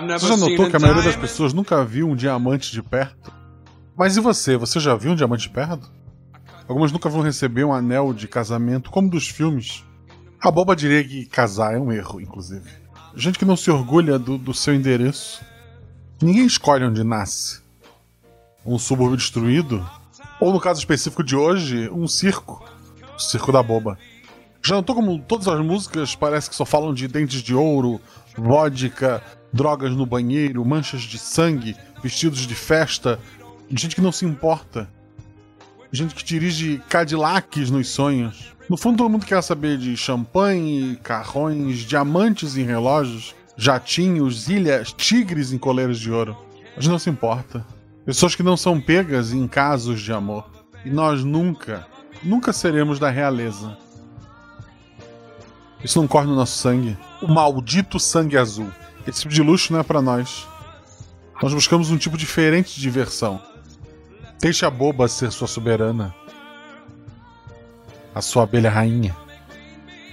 Você já notou que a maioria das pessoas nunca viu um diamante de perto? Mas e você? Você já viu um diamante de perto? Algumas nunca vão receber um anel de casamento, como dos filmes. A boba diria que casar é um erro, inclusive. Gente que não se orgulha do, do seu endereço. Ninguém escolhe onde nasce. Um subúrbio destruído? Ou no caso específico de hoje, um circo. O circo da boba. Já notou como todas as músicas parece que só falam de dentes de ouro, vodka, drogas no banheiro, manchas de sangue, vestidos de festa, gente que não se importa. Gente que dirige Cadillacs nos sonhos. No fundo, todo mundo quer saber de champanhe, carrões, diamantes em relógios, jatinhos, ilhas, tigres em coleiras de ouro. Gente não se importa. Pessoas que não são pegas em casos de amor. E nós nunca, nunca seremos da realeza. Isso não corre no nosso sangue. O maldito sangue azul. Esse tipo de luxo não é para nós. Nós buscamos um tipo diferente de diversão. Deixe a boba ser sua soberana. A sua abelha rainha.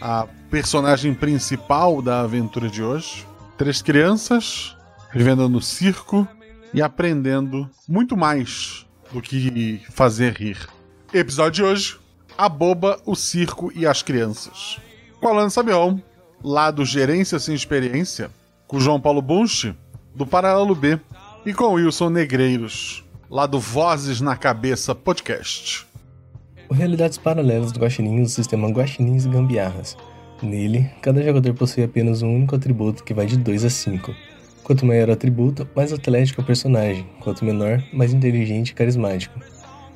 A personagem principal da aventura de hoje. Três crianças vivendo no circo e aprendendo muito mais do que fazer rir. Episódio de hoje: A boba, o circo e as crianças. Com Alan Sabion, lá do Gerência Sem Experiência, com João Paulo Bunch, do Paralelo B, e com Wilson Negreiros, lá do Vozes na Cabeça Podcast. O Realidades Paralelas do Guaxinim usa o sistema Guaxinins e Gambiarras. Nele, cada jogador possui apenas um único atributo que vai de 2 a 5. Quanto maior o atributo, mais atlético é o personagem, quanto menor, mais inteligente e carismático.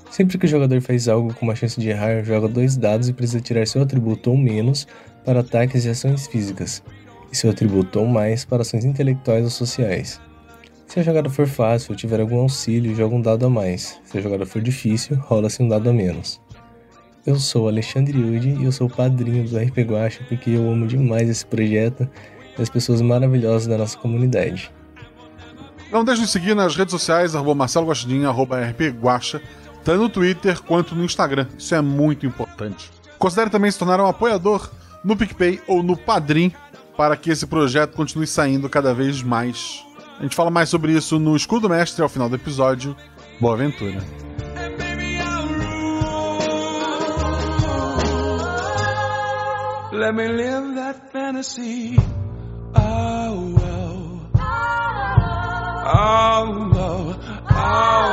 Sempre que o jogador faz algo com uma chance de errar, joga dois dados e precisa tirar seu atributo ou menos para ataques e ações físicas, e seu atributo ou mais para ações intelectuais ou sociais. Se a jogada for fácil ou tiver algum auxílio, joga um dado a mais. Se a jogada for difícil, rola-se um dado a menos. Eu sou Alexandre Yudi e eu sou padrinho do RP Guacha porque eu amo demais esse projeto e as pessoas maravilhosas da nossa comunidade. Não deixe de seguir nas redes sociais, arroba Marcelo Guaxidinha, arroba RP Guacha, tanto no Twitter quanto no Instagram. Isso é muito importante. Considere também se tornar um apoiador no PicPay ou no Padrim para que esse projeto continue saindo cada vez mais. A gente fala mais sobre isso no Escudo Mestre ao final do episódio. Boa aventura! Let me live that fantasy. Oh, oh. Oh.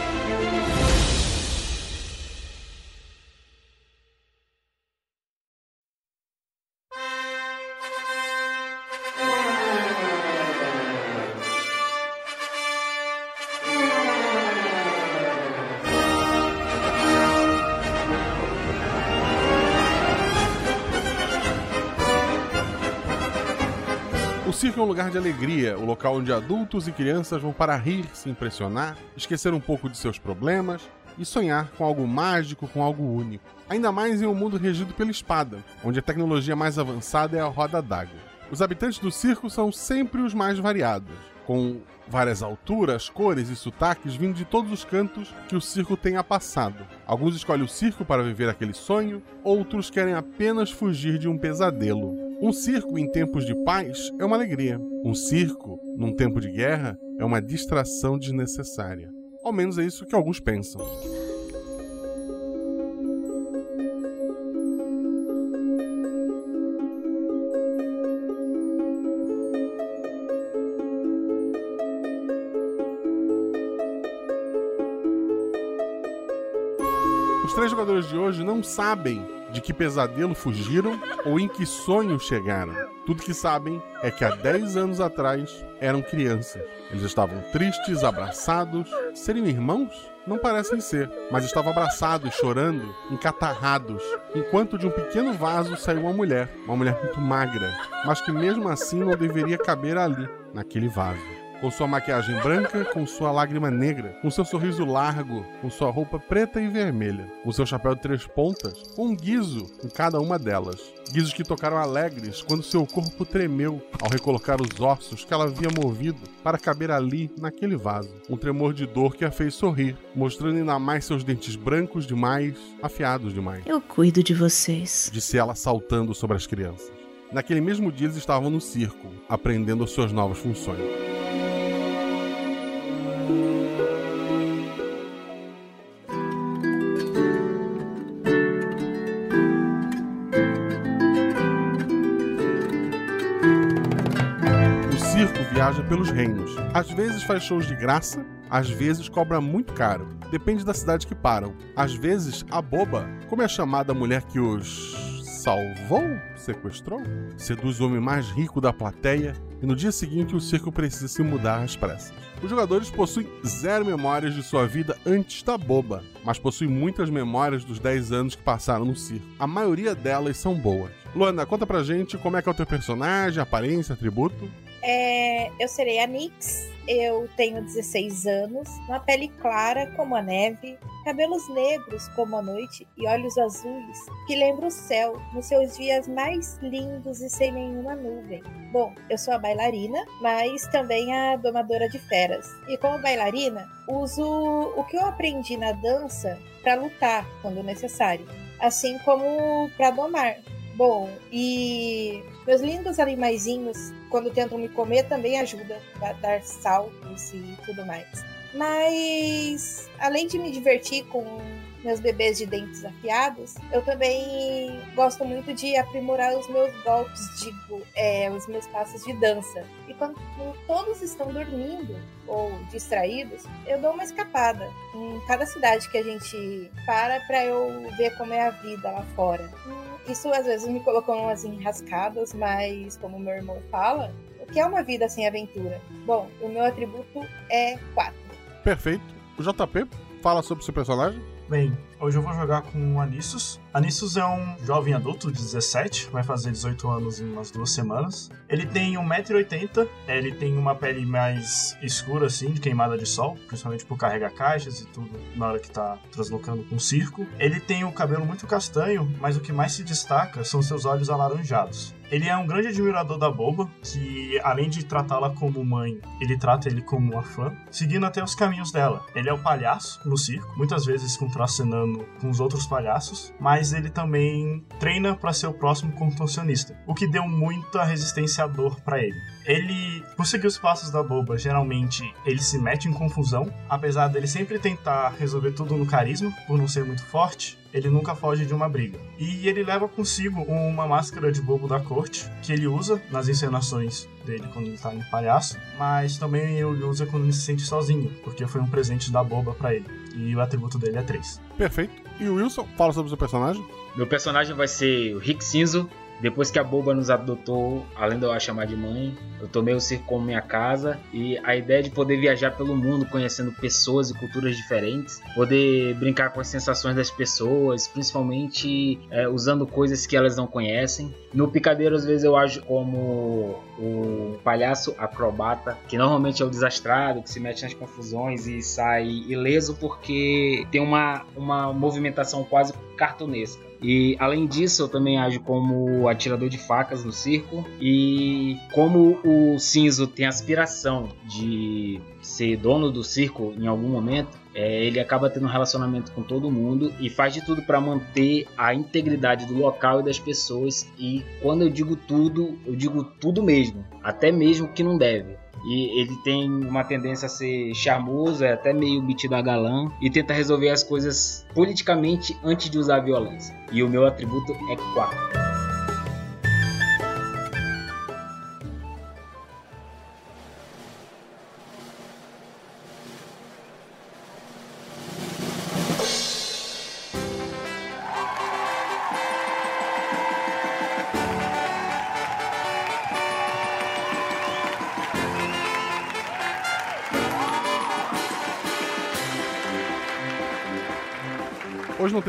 Lugar de alegria, o local onde adultos e crianças vão para rir, se impressionar, esquecer um pouco de seus problemas e sonhar com algo mágico, com algo único. Ainda mais em um mundo regido pela espada, onde a tecnologia mais avançada é a roda d'água. Os habitantes do circo são sempre os mais variados, com várias alturas, cores e sotaques vindo de todos os cantos que o circo tenha passado. Alguns escolhem o circo para viver aquele sonho, outros querem apenas fugir de um pesadelo. Um circo em tempos de paz é uma alegria. Um circo, num tempo de guerra, é uma distração desnecessária. Ao menos é isso que alguns pensam. Os três jogadores de hoje não sabem de que pesadelo fugiram ou em que sonho chegaram. Tudo que sabem é que há 10 anos atrás eram crianças. Eles estavam tristes, abraçados. Seriam irmãos? Não parecem ser, mas estavam abraçados, chorando, encatarrados, enquanto de um pequeno vaso saiu uma mulher, uma mulher muito magra, mas que mesmo assim não deveria caber ali, naquele vaso com sua maquiagem branca, com sua lágrima negra, com seu sorriso largo, com sua roupa preta e vermelha, com seu chapéu de três pontas, com um guizo em cada uma delas. Guizos que tocaram alegres quando seu corpo tremeu ao recolocar os ossos que ela havia movido para caber ali, naquele vaso. Um tremor de dor que a fez sorrir, mostrando ainda mais seus dentes brancos demais, afiados demais. Eu cuido de vocês. Disse ela saltando sobre as crianças. Naquele mesmo dia eles estavam no circo, aprendendo suas novas funções. Viaja pelos reinos. Às vezes faz shows de graça, às vezes cobra muito caro. Depende da cidade que param. Às vezes, a boba, como é chamada a mulher que os salvou, sequestrou, seduz o homem mais rico da plateia e no dia seguinte o circo precisa se mudar às pressas. Os jogadores possuem zero memórias de sua vida antes da boba, mas possuem muitas memórias dos 10 anos que passaram no circo. A maioria delas são boas. Luana, conta pra gente como é que é o teu personagem, aparência, atributo. É, eu serei a Nix, eu tenho 16 anos, uma pele clara como a neve, cabelos negros como a noite e olhos azuis que lembram o céu nos seus dias mais lindos e sem nenhuma nuvem. Bom, eu sou a bailarina, mas também a domadora de feras. E como bailarina, uso o que eu aprendi na dança para lutar quando necessário, assim como para domar. Bom, e meus lindos animaizinhos, quando tentam me comer, também ajudam a dar saltos e tudo mais. Mas, além de me divertir com meus bebês de dentes afiados, eu também gosto muito de aprimorar os meus golpes, digo, é, os meus passos de dança. E quando todos estão dormindo ou distraídos, eu dou uma escapada em cada cidade que a gente para para eu ver como é a vida lá fora. Isso às vezes me colocou umas enrascadas, mas como meu irmão fala, o que é uma vida sem aventura? Bom, o meu atributo é 4. Perfeito. O JP fala sobre seu personagem. Bem, hoje eu vou jogar com o Anissus. Anissus é um jovem adulto de 17, vai fazer 18 anos em umas duas semanas. Ele tem 1,80m, ele tem uma pele mais escura, assim, de queimada de sol, principalmente por carregar caixas e tudo na hora que tá translocando com o circo. Ele tem o cabelo muito castanho, mas o que mais se destaca são seus olhos alaranjados. Ele é um grande admirador da Boba, que além de tratá-la como mãe, ele trata ele como uma fã, seguindo até os caminhos dela. Ele é o palhaço no circo, muitas vezes contracenando com os outros palhaços, mas ele também treina para ser o próximo contorcionista, o que deu muita resistência à dor para ele. Ele, por seguir os passos da Boba, geralmente ele se mete em confusão, apesar dele sempre tentar resolver tudo no carisma, por não ser muito forte ele nunca foge de uma briga. E ele leva consigo uma máscara de bobo da corte, que ele usa nas encenações dele quando ele tá em palhaço, mas também ele usa quando ele se sente sozinho, porque foi um presente da boba para ele. E o atributo dele é 3. Perfeito. E o Wilson, fala sobre o seu personagem. Meu personagem vai ser o Rick Cinzo, depois que a boba nos adotou, além de eu a chamar de mãe, eu tomei o circo como minha casa e a ideia de poder viajar pelo mundo conhecendo pessoas e culturas diferentes, poder brincar com as sensações das pessoas, principalmente é, usando coisas que elas não conhecem. No picadeiro, às vezes eu ajo como o palhaço acrobata, que normalmente é o desastrado, que se mete nas confusões e sai ileso porque tem uma, uma movimentação quase cartunesca. E além disso, eu também ajo como atirador de facas no circo. E como o Cinzo tem aspiração de ser dono do circo em algum momento, é, ele acaba tendo um relacionamento com todo mundo e faz de tudo para manter a integridade do local e das pessoas. E quando eu digo tudo, eu digo tudo mesmo, até mesmo que não deve. E ele tem uma tendência a ser charmoso, é até meio metido a galã e tenta resolver as coisas politicamente antes de usar a violência. E o meu atributo é 4.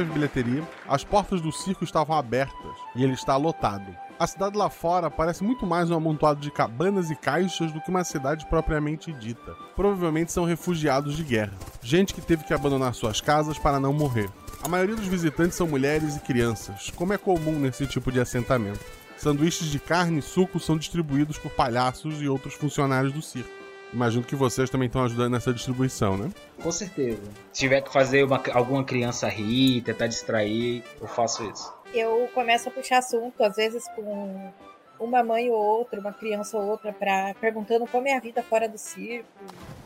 Teve bilheteria, as portas do circo estavam abertas e ele está lotado. A cidade lá fora parece muito mais um amontoado de cabanas e caixas do que uma cidade propriamente dita. Provavelmente são refugiados de guerra, gente que teve que abandonar suas casas para não morrer. A maioria dos visitantes são mulheres e crianças, como é comum nesse tipo de assentamento. Sanduíches de carne e suco são distribuídos por palhaços e outros funcionários do circo. Imagino que vocês também estão ajudando nessa distribuição, né? Com certeza. Se tiver que fazer uma, alguma criança rir, tentar distrair, eu faço isso. Eu começo a puxar assunto, às vezes com uma mãe ou outra, uma criança ou outra, pra, perguntando como é a vida fora do circo.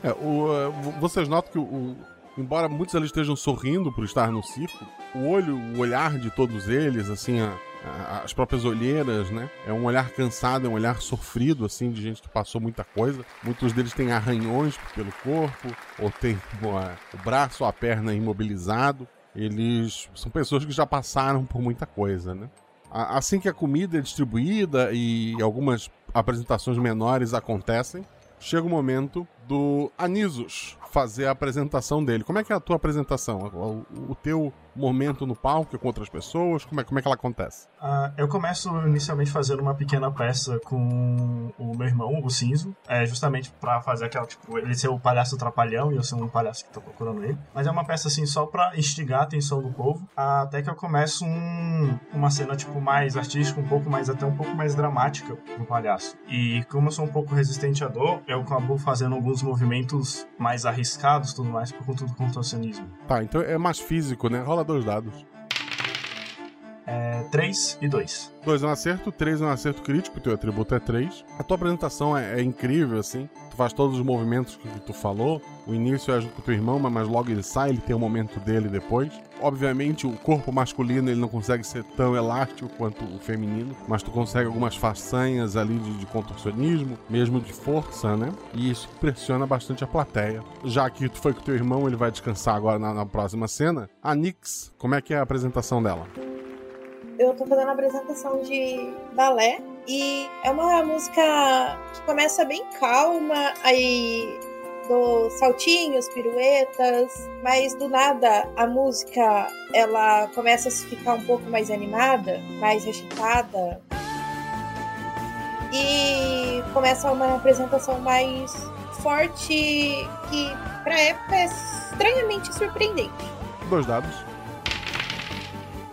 É, o, uh, vocês notam que o, o, embora muitos ali estejam sorrindo por estar no circo, o olho, o olhar de todos eles, assim, a, as próprias olheiras, né? É um olhar cansado, é um olhar sofrido, assim, de gente que passou muita coisa. Muitos deles têm arranhões pelo corpo, ou tem o braço ou a perna imobilizado. Eles são pessoas que já passaram por muita coisa, né? Assim que a comida é distribuída e algumas apresentações menores acontecem, chega o momento do Anisos fazer a apresentação dele. Como é que é a tua apresentação? O, o teu momento no palco com outras pessoas? Como é, como é que ela acontece? Uh, eu começo inicialmente fazendo uma pequena peça com o meu irmão, o Cinzo, é, justamente para fazer aquela, tipo, ele ser o palhaço trapalhão e eu ser um palhaço que tô procurando ele. Mas é uma peça assim só para instigar a atenção do povo, até que eu começo um, uma cena tipo mais artística, um pouco mais até um pouco mais dramática pro palhaço. E como eu sou um pouco resistente à dor, eu acabo fazendo alguns movimentos mais arriscados, tudo mais por conta do contorcionismo. Tá, então é mais físico, né? Rola dois dados. É 3 e 2. 2 é um acerto, 3 é um acerto crítico, teu atributo é 3. A tua apresentação é, é, incrível, assim. Tu faz todos os movimentos que, tu falou. O início é junto com teu irmão, mas logo ele sai, ele tem o momento dele depois. Obviamente, o corpo masculino ele não consegue ser tão elástico quanto o feminino, mas tu consegue algumas façanhas ali de, de contorcionismo, mesmo de força, né? E isso pressiona bastante a plateia. Já que tu foi com teu irmão, ele vai descansar agora na, na próxima cena. A Nix, como é que é a apresentação dela? Eu tô fazendo uma apresentação de balé e é uma música que começa bem calma, aí do saltinhos, piruetas, mas do nada a música ela começa a ficar um pouco mais animada, mais agitada e começa uma apresentação mais forte que para época é estranhamente surpreendente. Dois dados.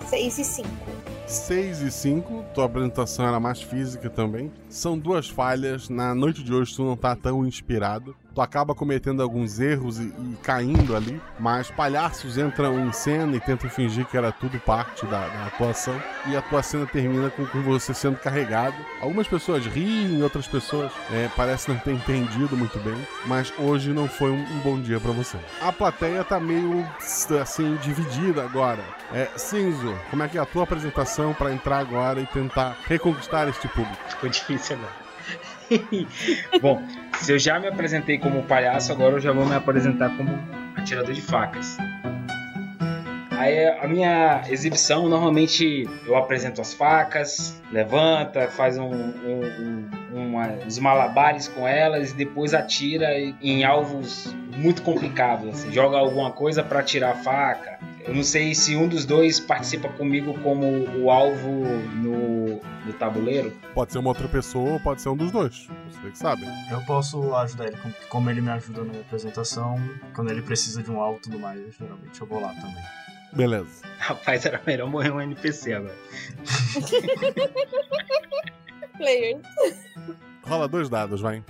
6 e 5. 6 e 5, tua apresentação era mais física também. São duas falhas. Na noite de hoje tu não tá tão inspirado. Tu acaba cometendo alguns erros e, e caindo ali, mas palhaços entram em cena e tentam fingir que era tudo parte da, da atuação. E a tua cena termina com, com, você sendo carregado. Algumas pessoas riem, outras pessoas é, parecem não ter entendido muito bem, mas hoje não foi um, um bom dia para você. A plateia tá meio assim dividida agora. É, Cinzo, como é que é a tua apresentação para entrar agora e tentar reconquistar este público? Ficou difícil agora. Bom, se eu já me apresentei como palhaço, agora eu já vou me apresentar como atirador de facas. Aí a minha exibição, normalmente eu apresento as facas, levanta, faz um, um, um, uma, uns malabares com elas e depois atira em alvos muito complicados. Assim. Joga alguma coisa para tirar a faca. Eu não sei se um dos dois participa comigo como o alvo no, no tabuleiro. Pode ser uma outra pessoa ou pode ser um dos dois. Você que sabe. Eu posso ajudar ele, como ele me ajuda na minha apresentação. Quando ele precisa de um alvo e tudo mais, geralmente eu vou lá também. Beleza. Rapaz, era melhor morrer um NPC agora. Players. Rola dois dados, vai.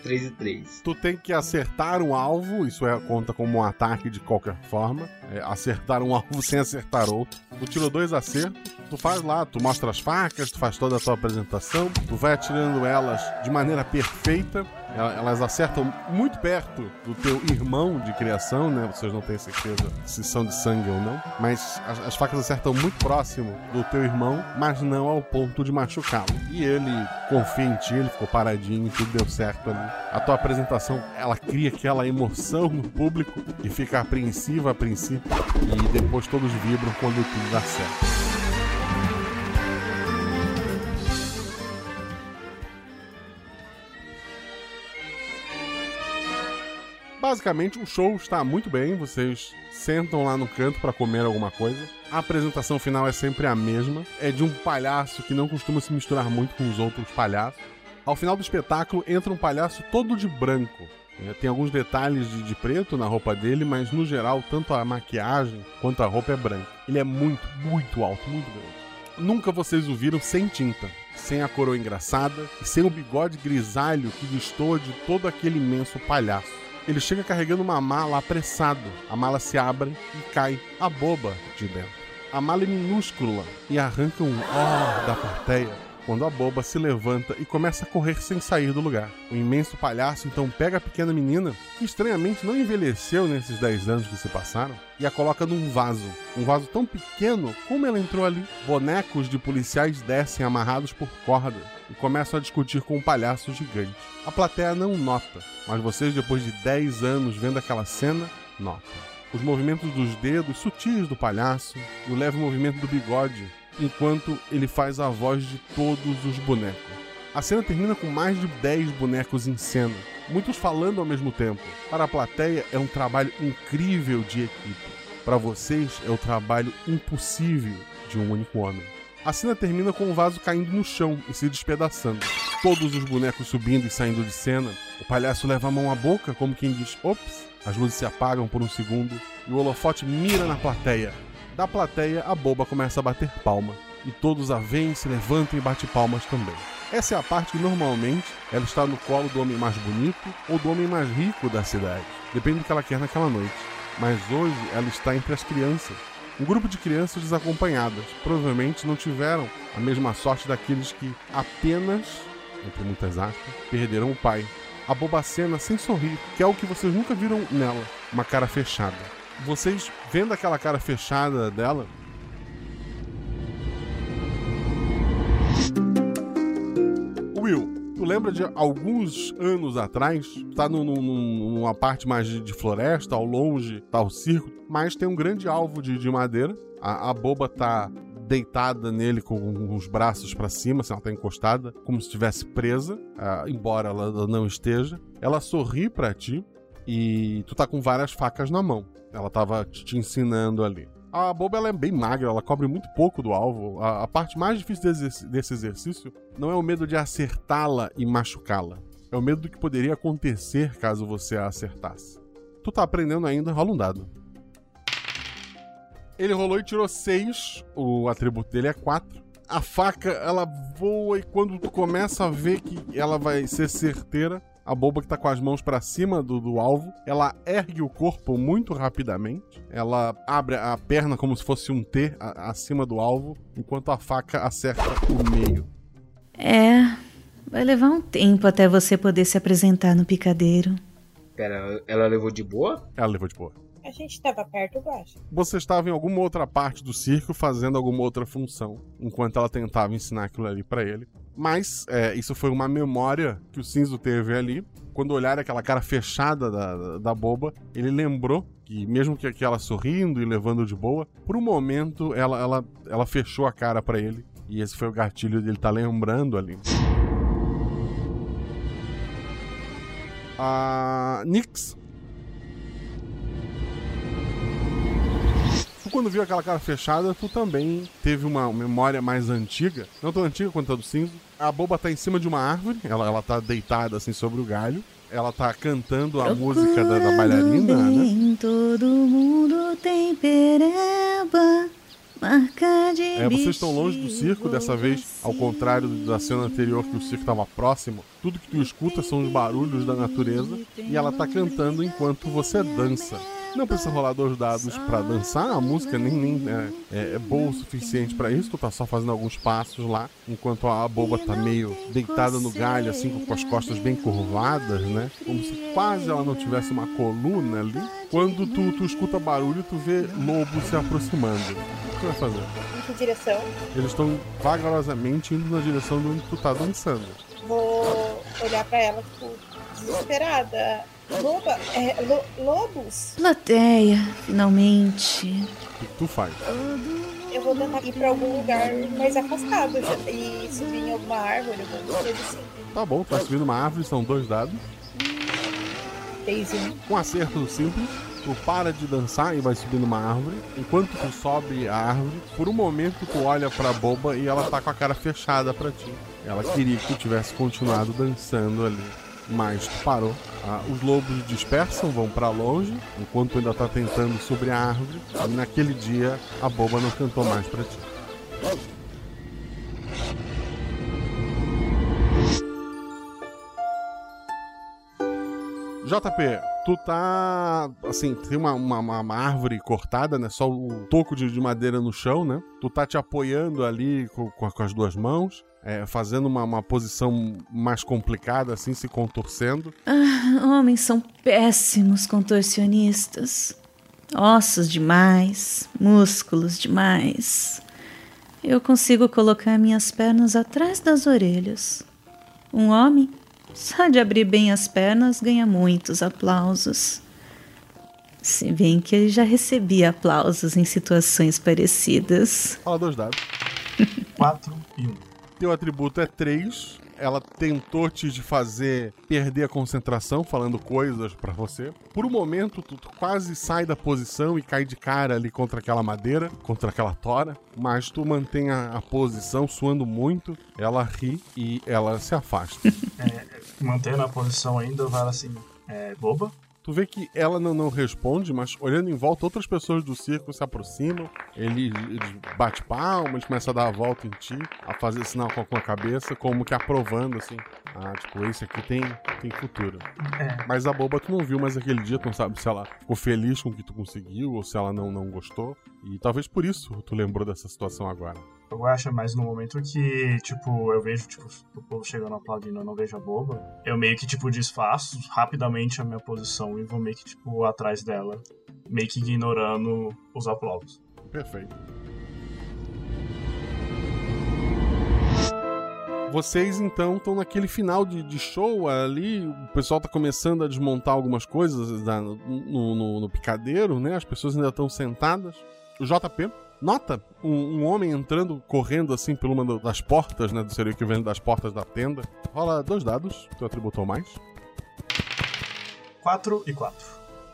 3 e 3. Tu tem que acertar um alvo, isso é conta como um ataque de qualquer forma. É, acertar um alvo sem acertar outro. Tu tirou dois acertos, tu faz lá, tu mostra as facas, tu faz toda a tua apresentação, tu vai atirando elas de maneira perfeita elas acertam muito perto do teu irmão de criação, né? Vocês não têm certeza se são de sangue ou não. Mas as, as facas acertam muito próximo do teu irmão, mas não ao ponto de machucá-lo. E ele confia em ti, ele ficou paradinho tudo deu certo ali. A tua apresentação, ela cria aquela emoção no público e fica apreensiva a princípio. E depois todos vibram quando tudo dá certo. Basicamente, o show está muito bem, vocês sentam lá no canto para comer alguma coisa. A apresentação final é sempre a mesma, é de um palhaço que não costuma se misturar muito com os outros palhaços. Ao final do espetáculo entra um palhaço todo de branco. É, tem alguns detalhes de, de, preto na roupa dele, mas no geral, tanto a maquiagem quanto a roupa é branca. Ele é muito, muito alto, muito grande. Nunca vocês o viram sem tinta, sem a coroa engraçada e sem o bigode grisalho que destoa de todo aquele imenso palhaço. Ele chega carregando uma mala apressado. A mala se abre e cai a boba de dentro. A mala é minúscula e arranca um ó da plateia quando a boba se levanta e começa a correr sem sair do lugar. O imenso palhaço então pega a pequena menina, que estranhamente não envelheceu nesses 10 anos que se passaram, e a coloca num vaso. Um vaso tão pequeno como ela entrou ali. Bonecos de policiais descem amarrados por corda e começam a discutir com um palhaço gigante. A plateia não nota, mas vocês, depois de 10 anos vendo aquela cena, notam. Os movimentos dos dedos sutis do palhaço e o leve movimento do bigode enquanto ele faz a voz de todos os bonecos. A cena termina com mais de 10 bonecos em cena, muitos falando ao mesmo tempo. Para a plateia é um trabalho incrível de equipe. Para vocês é o trabalho impossível de um único homem. A cena termina com o vaso caindo no chão e se despedaçando. Todos os bonecos subindo e saindo de cena. O palhaço leva a mão à boca, como quem diz: ops. As luzes se apagam por um segundo e o holofote mira na plateia, da plateia, a boba começa a bater palma. E todos a veem, se levantam e batem palmas também. Essa é a parte que normalmente ela está no colo do homem mais bonito ou do homem mais rico da cidade. Depende do que ela quer naquela noite. Mas hoje ela está entre as crianças. Um grupo de crianças desacompanhadas. Provavelmente não tiveram a mesma sorte daqueles que apenas, entre muitas aspas, perderam o pai. A bobacena sem sorrir, que é o que vocês nunca viram nela, uma cara fechada vocês vendo aquela cara fechada dela. Will, tu lembra de alguns anos atrás? Tá no, no, numa parte mais de, de, floresta, ao longe tá o circo, mas tem um grande alvo de, de madeira. A, a boba tá deitada nele com os braços para cima, assim, ela tá encostada, como se estivesse presa, uh, embora ela não esteja. Ela sorri para ti e tu tá com várias facas na mão. Ela tava te ensinando ali. A boba ela é bem magra, ela cobre muito pouco do alvo. A, a parte mais difícil desse, desse exercício não é o medo de acertá-la e machucá-la. É o medo do que poderia acontecer caso você a acertasse. Tu tá aprendendo ainda, rola um dado. Ele rolou e tirou 6, o atributo dele é 4. A faca, ela voa e quando tu começa a ver que ela vai ser certeira, a boba que tá com as mãos para cima do, do alvo, ela ergue o corpo muito rapidamente, ela abre a perna como se fosse um T a, acima do alvo, enquanto a faca acerta o meio. É, vai levar um tempo até você poder se apresentar no picadeiro. Pera, ela levou de boa? Ela levou de boa. A gente estava perto ou baixo? Você estava em alguma outra parte do circo fazendo alguma outra função, enquanto ela tentava ensinar aquilo ali para ele. Mas é, isso foi uma memória que o Cinzo teve ali. Quando olhar aquela cara fechada da, da boba, ele lembrou que, mesmo que aquela sorrindo e levando de boa, por um momento ela, ela, ela fechou a cara para ele. E esse foi o gatilho dele estar tá lembrando ali. A Nix Tu, quando viu aquela cara fechada, tu também teve uma memória mais antiga, não tão antiga quanto a do cinza. A boba tá em cima de uma árvore, ela, ela tá deitada assim sobre o galho. Ela tá cantando a Procura música da, da bailarina, bem, né? Todo mundo tem pereba. Marca de é, vocês estão longe do circo, dessa vez, ao contrário da cena anterior que o circo estava próximo. Tudo que tu escuta são os barulhos da natureza e ela tá cantando enquanto você dança. Não precisa rolar dois dados para dançar, a música nem, nem é, é, é boa o suficiente para isso, tu tá só fazendo alguns passos lá, enquanto a boba tá meio deitada no galho, assim, com as costas bem curvadas, né? Como se quase ela não tivesse uma coluna ali. Quando tu, tu escuta barulho, tu vê lobo se aproximando. O que tu vai fazer? Em que direção? Eles estão vagarosamente indo na direção de onde tu tá dançando. Vou olhar para ela, tipo, desesperada. Loba, é, lo, lobos? Plateia, finalmente. O que tu faz? Eu vou tentar ir pra algum lugar mais afastado e subir em alguma árvore, alguma coisa assim. Tá bom, tu vai subir numa árvore, são dois dados. 6 e 1. Um acerto simples, tu para de dançar e vai subindo uma árvore. Enquanto tu sobe a árvore, por um momento tu olha pra boba e ela tá com a cara fechada pra ti. Ela queria que tu tivesse continuado dançando ali. Mas parou. Ah, os lobos dispersam, vão pra longe, enquanto ainda tá tentando subir a árvore. E naquele dia a boba não cantou mais pra ti. JP, tu tá. Assim, tem uma, uma, uma árvore cortada, né? Só o toco de, de madeira no chão, né? Tu tá te apoiando ali com, com as duas mãos, é, fazendo uma, uma posição mais complicada, assim, se contorcendo. Ah, homens são péssimos contorcionistas. Ossos demais, músculos demais. Eu consigo colocar minhas pernas atrás das orelhas. Um homem só de abrir bem as pernas ganha muitos aplausos. Se bem que ele já recebia aplausos em situações parecidas. Fala dois dados. 4 e 1. Teu atributo é 3. Ela tentou te fazer perder a concentração, falando coisas para você. Por um momento, tu, quase sai da posição e cai de cara ali contra aquela madeira, contra aquela tora. Mas tu mantém a, a posição, suando muito. Ela ri e ela se afasta. É, mantendo a posição ainda, vai assim, é, boba. Tu vê que ela não, não responde, mas olhando em volta, outras pessoas do circo se aproximam. Ele, ele bate palmas, começa a dar a volta em ti, a fazer sinal com a cabeça, como que aprovando, assim. Ah, tipo, esse aqui tem, tem futuro. É. Mas a boba tu não viu mais aquele dia, tu não sabe se ela ficou feliz com o que tu conseguiu ou se ela não, não gostou. E talvez por isso tu lembrou dessa situação agora. Eu acho mais no momento que, tipo, eu vejo, tipo, o povo chegando aplaudindo, eu não vejo a boba. Eu meio que, tipo, desfaço rapidamente a minha posição e vou meio que, tipo, atrás dela. Meio que ignorando os aplausos. Perfeito. Vocês então estão naquele final de, de, show ali, o pessoal tá começando a desmontar algumas coisas da, no, no, no, picadeiro, né? As pessoas ainda estão sentadas. O JP nota um, um, homem entrando, correndo assim por uma das portas, né? Do seria equivalente das portas da tenda. Rola dois dados, tu atributou mais. 4 e 4.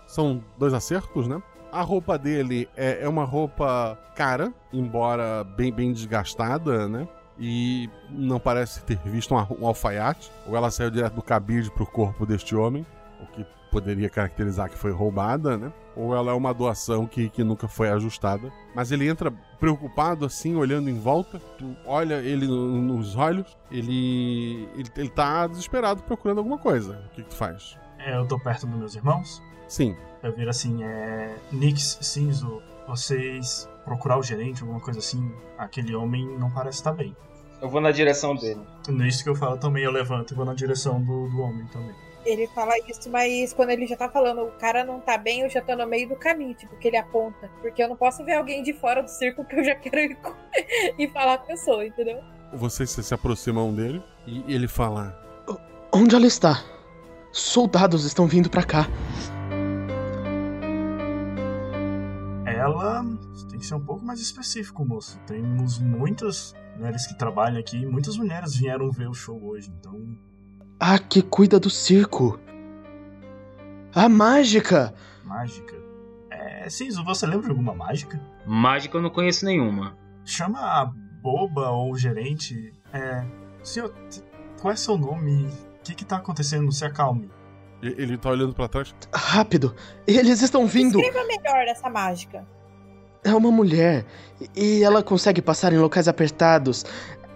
São dois acertos, né? A roupa dele é, é uma roupa cara, embora bem, bem desgastada, né? E não parece ter visto um, alfaiate, ou ela saiu direto do cabide pro corpo deste homem, o que poderia caracterizar que foi roubada, né? Ou ela é uma doação que, que nunca foi ajustada. Mas ele entra preocupado assim, olhando em volta. Tu olha ele no, nos olhos, ele, ele, ele tá desesperado procurando alguma coisa. O que, que tu faz? É, eu tô perto dos meus irmãos. Sim. Eu viro assim, é. Nix, Cinzo, vocês procurar o gerente, alguma coisa assim. Aquele homem não parece estar bem. Eu vou na direção dele. Nisso que eu falo também, eu levanto e vou na direção do, do homem também. Ele fala isso, mas quando ele já tá falando, o cara não tá bem, eu já tô no meio do caminho, tipo, que ele aponta. Porque eu não posso ver alguém de fora do circo que eu já quero ir e falar com a pessoa, entendeu? Vocês se aproximam dele e ele fala: Onde ela está? Soldados estão vindo para cá. Ela tem que ser um pouco mais específico, moço. Temos muitas mulheres que trabalham aqui, muitas mulheres vieram ver o show hoje, então. Ah, que cuida do circo. A mágica! Mágica? É, Cinzo, você lembra de alguma mágica? Mágica eu não conheço nenhuma. Chama a boba ou o gerente. É. Senhor, qual é seu nome? O que que tá acontecendo? Se acalme. Ele tá olhando para trás. Rápido! Eles estão vindo! Escreva melhor essa mágica. É uma mulher. E ela consegue passar em locais apertados.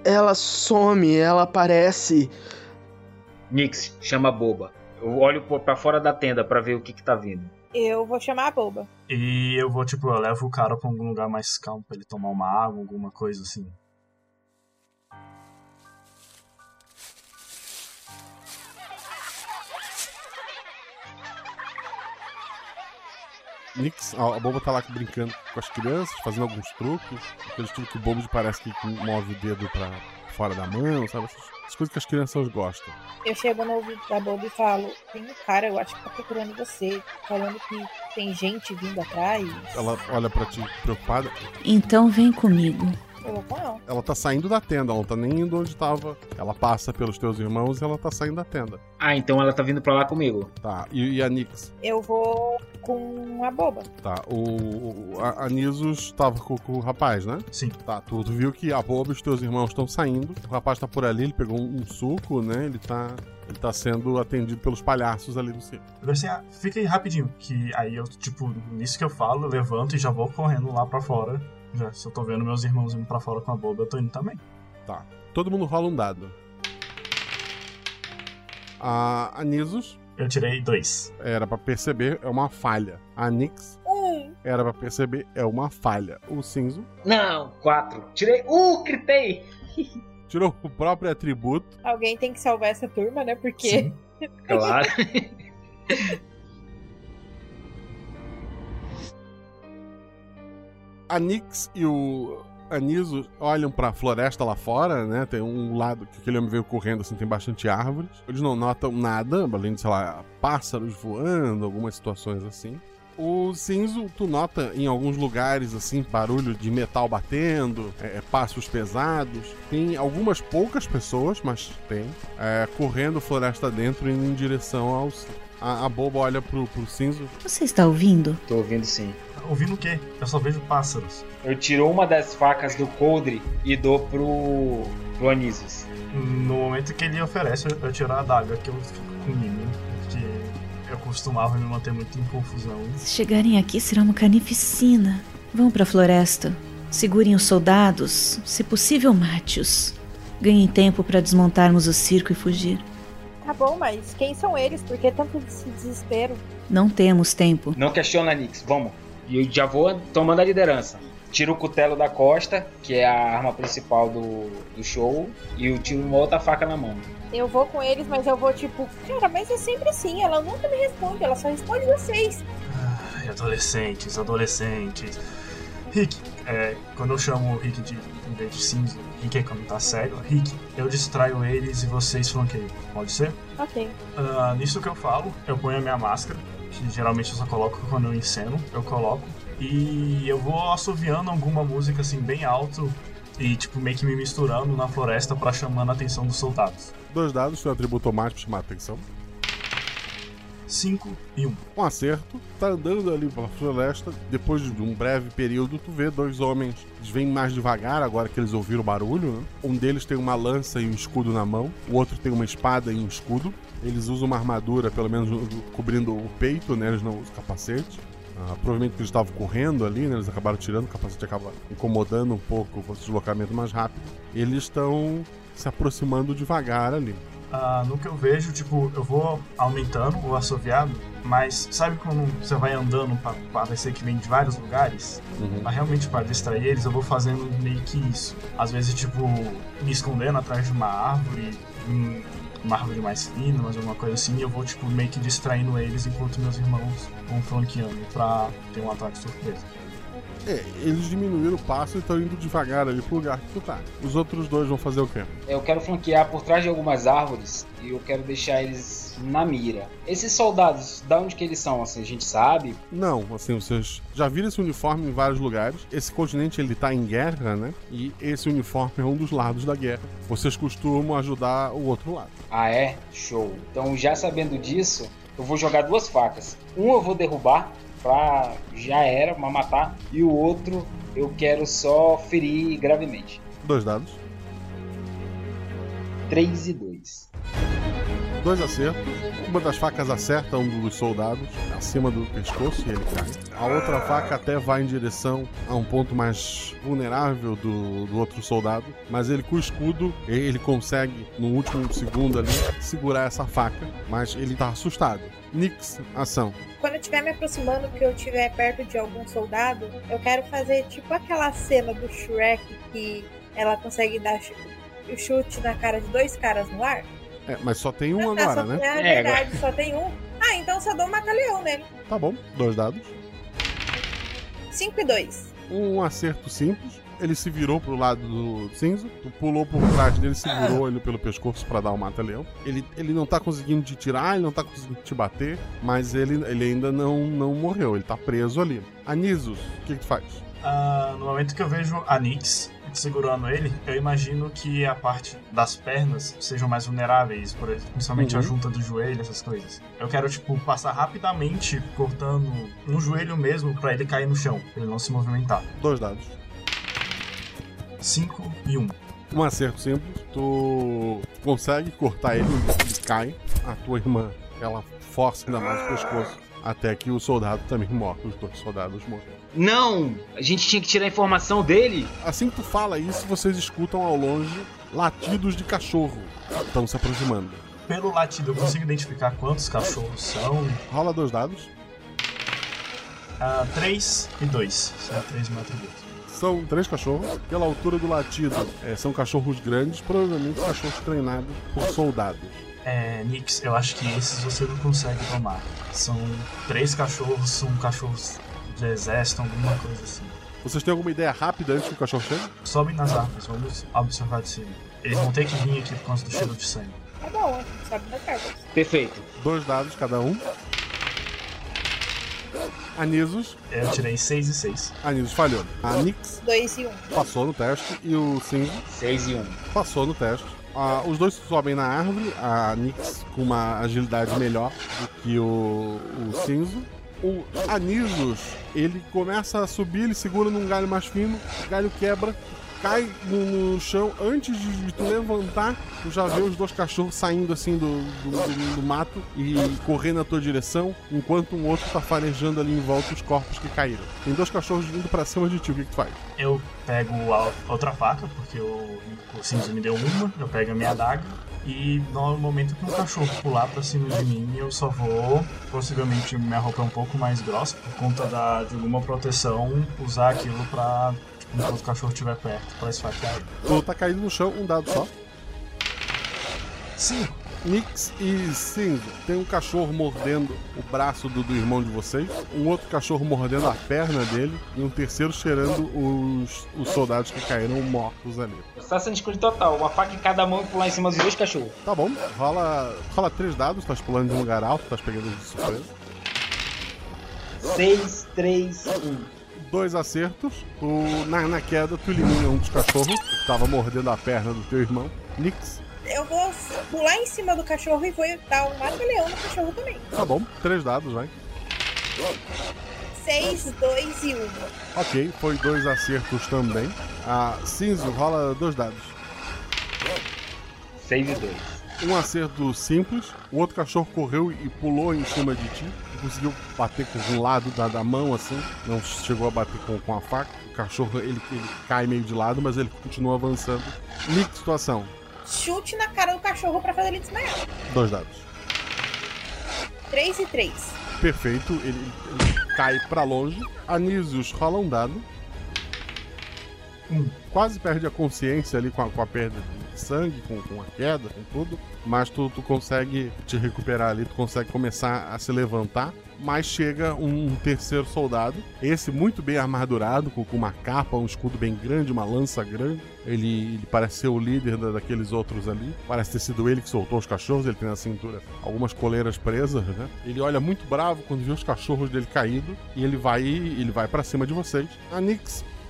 Ela some, ela aparece. Nix, chama a boba. Eu olho para fora da tenda para ver o que que tá vindo. Eu vou chamar a boba. E eu vou, tipo, eu levo o cara pra algum lugar mais calmo pra ele tomar uma água, alguma coisa assim. Nix, a, a boba tá lá brincando com as crianças, fazendo alguns truques. Aqueles truques que o bobo parece que move o dedo pra fora da mão, sabe? Essas coisas que as crianças gostam. Eu chego no ouvido da boba e falo: tem um cara, eu acho que tá procurando você, falando que tem gente vindo atrás. Ela olha pra ti preocupada. Então vem comigo. Eu vou com ela. Ela tá saindo da tenda, ela não tá nem indo onde tava. Ela passa pelos teus irmãos e ela tá saindo da tenda. Ah, então ela tá vindo pra lá comigo. Tá, e, e a Nix? Eu vou com a boba. Tá, o, o a, a Nisos tava com, com o rapaz, né? Sim. Tá, tu, tu viu que a boba e os teus irmãos estão saindo. O rapaz tá por ali, ele pegou um, um suco, né? Ele tá. Ele tá sendo atendido pelos palhaços ali do circo. Eu assim, ah, fica aí rapidinho. Que aí eu, tipo, nisso que eu falo, eu levanto e já vou correndo lá pra fora. Já, se eu tô vendo meus irmãos indo pra fora com a boba, eu tô indo também. Tá. Todo mundo rola um dado. A, a Nisos. Eu tirei dois. Era pra perceber, é uma falha. A Nix. Um. Era pra perceber, é uma falha. O Cinzo. Não, quatro. Tirei. Uh, gritei! Tirou o próprio atributo. Alguém tem que salvar essa turma, né? Porque. Claro. a Nix e o Aniso olham pra floresta lá fora, né? Tem um lado que aquele homem veio correndo, assim, tem bastante árvores. Eles não notam nada, além de, sei lá, pássaros voando, algumas situações assim. O cinzo, tu nota em alguns lugares, assim, barulho de metal batendo, é, passos pesados. Tem algumas poucas pessoas, mas tem, é, correndo floresta dentro indo em direção ao. A, a boba olha pro, pro cinzo. Você está ouvindo? Tô ouvindo sim. Ouvindo o quê? Eu só vejo pássaros. Eu tiro uma das facas do coldre e dou pro, pro Anísios. No momento que ele oferece, eu, eu tiro a adaga que eu fico comigo. Porque eu costumava me manter muito em confusão. Se chegarem aqui, será uma carnificina. Vão pra floresta. Segurem os soldados. Se possível, mate-os. Ganhem tempo para desmontarmos o circo e fugir. Tá bom, mas quem são eles? Por que tanto desespero? Não temos tempo. Não questiona, Nix. Vamos. E eu já vou tomando a liderança. Tiro o cutelo da costa, que é a arma principal do, do show, e eu tiro uma outra faca na mão. Eu vou com eles, mas eu vou tipo, cara, mas é sempre assim, ela nunca me responde, ela só responde vocês. Ai, adolescentes, adolescentes. Rick, é, quando eu chamo o Rick de, em vez de cinza, Rick é quando tá sério, Rick, eu distraio eles e vocês flanqueiam. Pode ser? Ok. Uh, nisso que eu falo, eu ponho a minha máscara, que geralmente eu só coloco quando eu enceno, eu coloco. E eu vou assoviando alguma música assim bem alto e tipo meio que me misturando na floresta para chamando a atenção dos soldados. Dois dados, seu atributo automático chamar a atenção. 5 e 1. Um. Um acerto, tá andando ali pela floresta. Depois de um breve período, tu vê dois homens. Eles vêm mais devagar agora que eles ouviram o barulho. Né? Um deles tem uma lança e um escudo na mão, o outro tem uma espada e um escudo. Eles usam uma armadura, pelo menos cobrindo o peito, né? Eles não usam capacete. Ah, provavelmente eles estavam correndo ali, né? Eles acabaram tirando, o capacete acaba incomodando um pouco o deslocamento mais rápido. Eles estão se aproximando devagar ali. Ah, no que eu vejo, tipo, eu vou aumentando o assoviado, mas sabe quando você vai andando pra parecer que vem de vários lugares? Uhum. Mas realmente para distrair eles, eu vou fazendo meio que isso. Às vezes, tipo, me escondendo atrás de uma árvore, em uma árvore mais fina, mas alguma coisa assim, e eu vou, tipo, meio que distraindo eles enquanto meus irmãos vão flanqueando pra ter um ataque surpresa. É, eles diminuíram o passo e estão indo devagar ali pro lugar que tu tá. Os outros dois vão fazer o quê? Eu quero flanquear por trás de algumas árvores e eu quero deixar eles na mira. Esses soldados, da onde que eles são, assim, a gente sabe? Não, assim, vocês já viram esse uniforme em vários lugares. Esse continente, ele tá em guerra, né? E esse uniforme é um dos lados da guerra. Vocês costumam ajudar o outro lado. Ah, é? Show. Então, já sabendo disso, eu vou jogar duas facas. Um eu vou derrubar pra já era, pra matar. E o outro eu quero só ferir gravemente. Dois dados. 3 e 2. Dois acertos. Uma das facas acerta um dos soldados acima do pescoço e ele cai. A outra faca até vai em direção a um ponto mais vulnerável do, do outro soldado, mas ele com o escudo ele consegue no último segundo ali segurar essa faca, mas ele tá assustado. Nix, ação. Quando eu estiver me aproximando, que eu estiver perto de algum soldado, eu quero fazer tipo aquela cena do Shrek que ela consegue dar o chute na cara de dois caras no ar. É, mas só tem um Ah, agora, só, né? É verdade, só tem um. Ah, então só dou um mataleão nele. Tá bom, dois dados. 5 e 2. Um acerto simples. Ele se virou pro lado do cinza, tu pulou por trás dele, segurou ele pelo pescoço pra dar o mata-leão. Ele, ele não tá conseguindo te tirar, ele não tá conseguindo te bater, mas ele, ele ainda não, não morreu, ele tá preso ali. Anisos, o que, que tu faz? Ah, no momento que eu vejo a Nix, segurando ele, eu imagino que a parte das pernas sejam mais vulneráveis, por exemplo, principalmente Uhum. a junta do joelho, essas coisas. Eu quero, tipo, passar rapidamente cortando no joelho mesmo pra ele cair no chão, pra ele não se movimentar. Dois dados. 5 e 1. Um. Um acerto simples. Tu consegue cortar ele, ele cai. A tua irmã, ela força ainda mais o pescoço. Até que o soldado também morre. Os dois soldados morrem. Não! A gente tinha que tirar a informação dele. Assim que tu fala isso, vocês escutam ao longe latidos de cachorro. Estão se aproximando. Pelo latido, eu consigo identificar quantos cachorros são. Rola dois dados. 3 e 2. São 3 meu atributo. São três cachorros. Pela altura do latido, é, são cachorros grandes, provavelmente cachorros treinados por soldados. É, Nix, eu acho que esses você não consegue tomar. São três cachorros, são cachorros de exército, alguma coisa assim. Vocês têm alguma ideia rápida antes que o cachorro chegue? Sobem nas árvores, vamos observar de cima. Eles vão ter que vir aqui por causa do cheiro de sangue. Tá bom, sabe da carta. Perfeito. Dois dados cada um. Anisos. Eu tirei 6 e 6. Anisos falhou. A Nix 2 e 1. Um. passou no teste e o Cinza 6 e 1. Um. passou no teste. Ah, os dois sobem na árvore, a Nix com uma agilidade melhor do que o, o Cinzo. O Anisos, ele começa a subir, ele segura num galho mais fino, o galho quebra, cai no, no chão. Antes de, de tu levantar, tu já vê os dois cachorros saindo assim do, do, do- do mato e correndo na tua direção, enquanto um outro tá farejando ali em volta os corpos que caíram. Tem dois cachorros vindo pra cima de ti, o que, que tu faz? Eu pego a outra faca, porque o, o cinza me deu uma, eu pego a minha adaga. E no momento que um cachorro pular pra cima de mim, eu só vou, possivelmente minha roupa é um pouco mais grossa, por conta da, de alguma proteção, usar aquilo pra, enquanto o cachorro estiver perto, pra esfaquear ele. Tu tá caído no chão, um dado só. Sim. Nix e Cinza, tem um cachorro mordendo o braço do, do irmão de vocês, um outro cachorro mordendo a perna dele e um terceiro cheirando os, os soldados que caíram mortos ali. Assassin's Creed total. Uma faca em cada mão e pular em cima dos dois cachorros. Tá bom, rola, rola três dados, estás pulando de um lugar alto, estás pegando de surpresa. 6, 3, 1. Dois acertos, tu, na, na queda tu elimina um dos cachorros que estava mordendo a perna do teu irmão. Nix, Eu vou pular em cima do cachorro e vou dar um mata-leão no cachorro também. tá bom, três dados, vai. 6, 2 e 1. Um. Ok, foi dois acertos também. A Cinzo rola dois dados. 6 e 2. Um acerto simples, o outro cachorro correu e pulou em cima de ti. Conseguiu bater com um lado da, da mão, assim. Não chegou a bater com, com a faca. O cachorro ele, ele cai meio de lado, mas ele continua avançando. Nick, situação. Chute na cara do cachorro pra fazer ele desmaiar. Dois dados. 3 e 3. Perfeito, ele, ele cai pra longe. Anísios rola um dado. Quase perde a consciência ali com a, com a perda de sangue, com, com a queda, com tudo. Mas tu, tu consegue te recuperar ali, tu consegue começar a se levantar. Mas chega um terceiro soldado, esse muito bem armadurado, com, com uma capa, um escudo bem grande, uma lança grande. Ele, ele parece ser o líder da- daqueles outros ali. Parece ter sido ele que soltou os cachorros, ele tem na cintura algumas coleiras presas, né? Ele olha muito bravo quando vê os cachorros dele caídos e ele vai ele vai para cima de vocês. A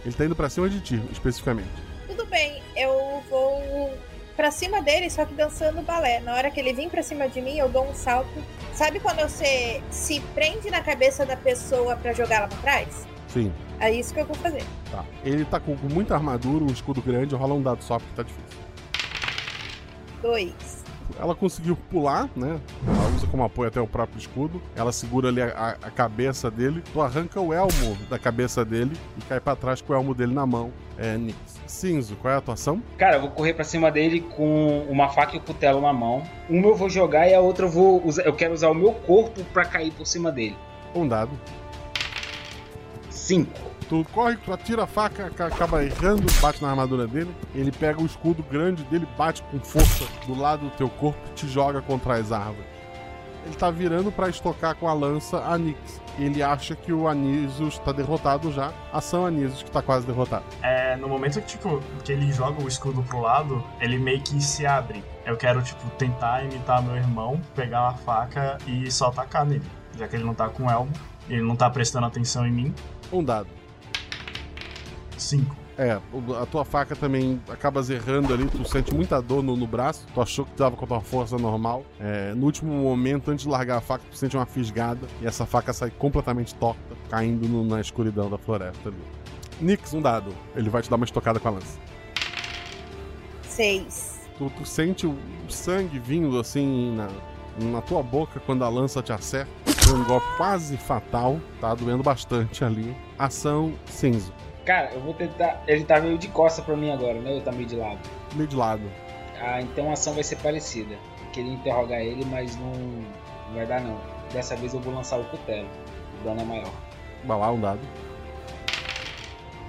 ele tá indo pra cima de ti, especificamente. Tudo bem, eu vou pra cima dele, só que dançando balé. Na hora que ele vir pra cima de mim, eu dou um salto. Sabe quando você se prende na cabeça da pessoa pra jogá-la pra trás? Sim. É isso que eu vou fazer. Tá. Ele tá com, com muita armadura, um escudo grande, rola um dado só porque tá difícil. Dois. Ela conseguiu pular, né? Ela usa como apoio até o próprio escudo. Ela segura ali a, a- cabeça dele. Tu arranca o elmo da cabeça dele e cai pra trás com o elmo dele na mão. É, Nix. Cinzo, qual é a atuação? Cara, eu vou correr pra cima dele com uma faca e o cutelo na mão. Uma eu vou jogar e a outra eu vou usar. Eu quero usar o meu corpo pra cair por cima dele. Um dado. 5. Tu corre, tu atira a faca, ca- acaba errando, bate na armadura dele. Ele pega o escudo grande dele, bate com força do lado do teu corpo e te joga contra as árvores. Ele tá virando pra estocar com a lança a Nix. Ele acha que o Anísios tá derrotado já. Ação Anísios que tá quase derrotado. É, no momento que, tipo, que ele joga o escudo pro lado, ele meio que se abre. Eu quero, tipo, tentar imitar meu irmão, pegar uma faca e só atacar nele. Já que ele não tá com elmo, ele não tá prestando atenção em mim. Um dado. Cinco. É, o- a tua faca também acaba errando ali, tu sente muita dor no, no braço, tu achou que tava com a tua força normal. É, no último momento, antes de largar a faca, tu sente uma fisgada e essa faca sai completamente torta, caindo no- na escuridão da floresta ali. Nix, um dado. Ele vai te dar uma estocada com a lança. Seis. Tu, tu sente o sangue vindo assim na, na tua boca quando a lança te acerta. Foi um golpe quase fatal, tá doendo bastante ali. Ação cinza, Cara, eu vou tentar. Ele tá meio de costa pra mim agora, né? Ou tá meio de lado? meio de lado. Ah, então a ação vai ser parecida. Eu queria interrogar ele, mas não, não vai dar não. Dessa vez eu vou lançar o cutelo. O dano é maior. Vai lá, um dado.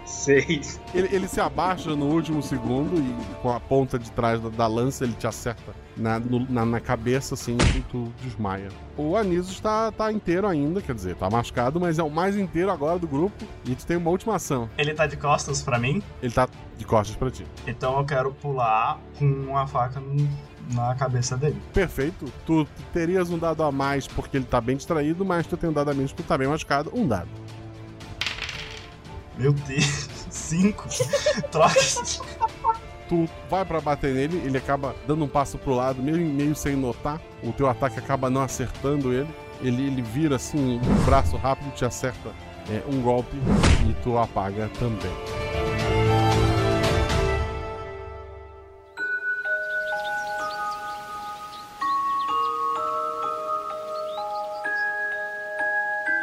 Seis. Ele, ele se abaixa no último segundo e com a ponta de trás da, da lança ele te acerta na, no- na, na cabeça assim e tu desmaia. O Anísio está tá inteiro ainda, quer dizer, tá machucado, mas é o mais inteiro agora do grupo e tu tem uma última ação. Ele tá de costas pra mim, Ele tá de costas pra ti. então eu quero pular com uma faca no- na cabeça dele. Perfeito. Tu terias um dado a mais porque ele tá bem distraído, mas tu tem um dado a menos porque tu tá bem machucado. Um dado. Meu Deus, cinco. Troca. Tu vai pra bater nele, ele acaba dando um passo pro lado, meio, meio sem notar. O teu ataque acaba não acertando ele. Ele, ele vira assim, um braço rápido, te acerta é, um golpe e tu apaga também.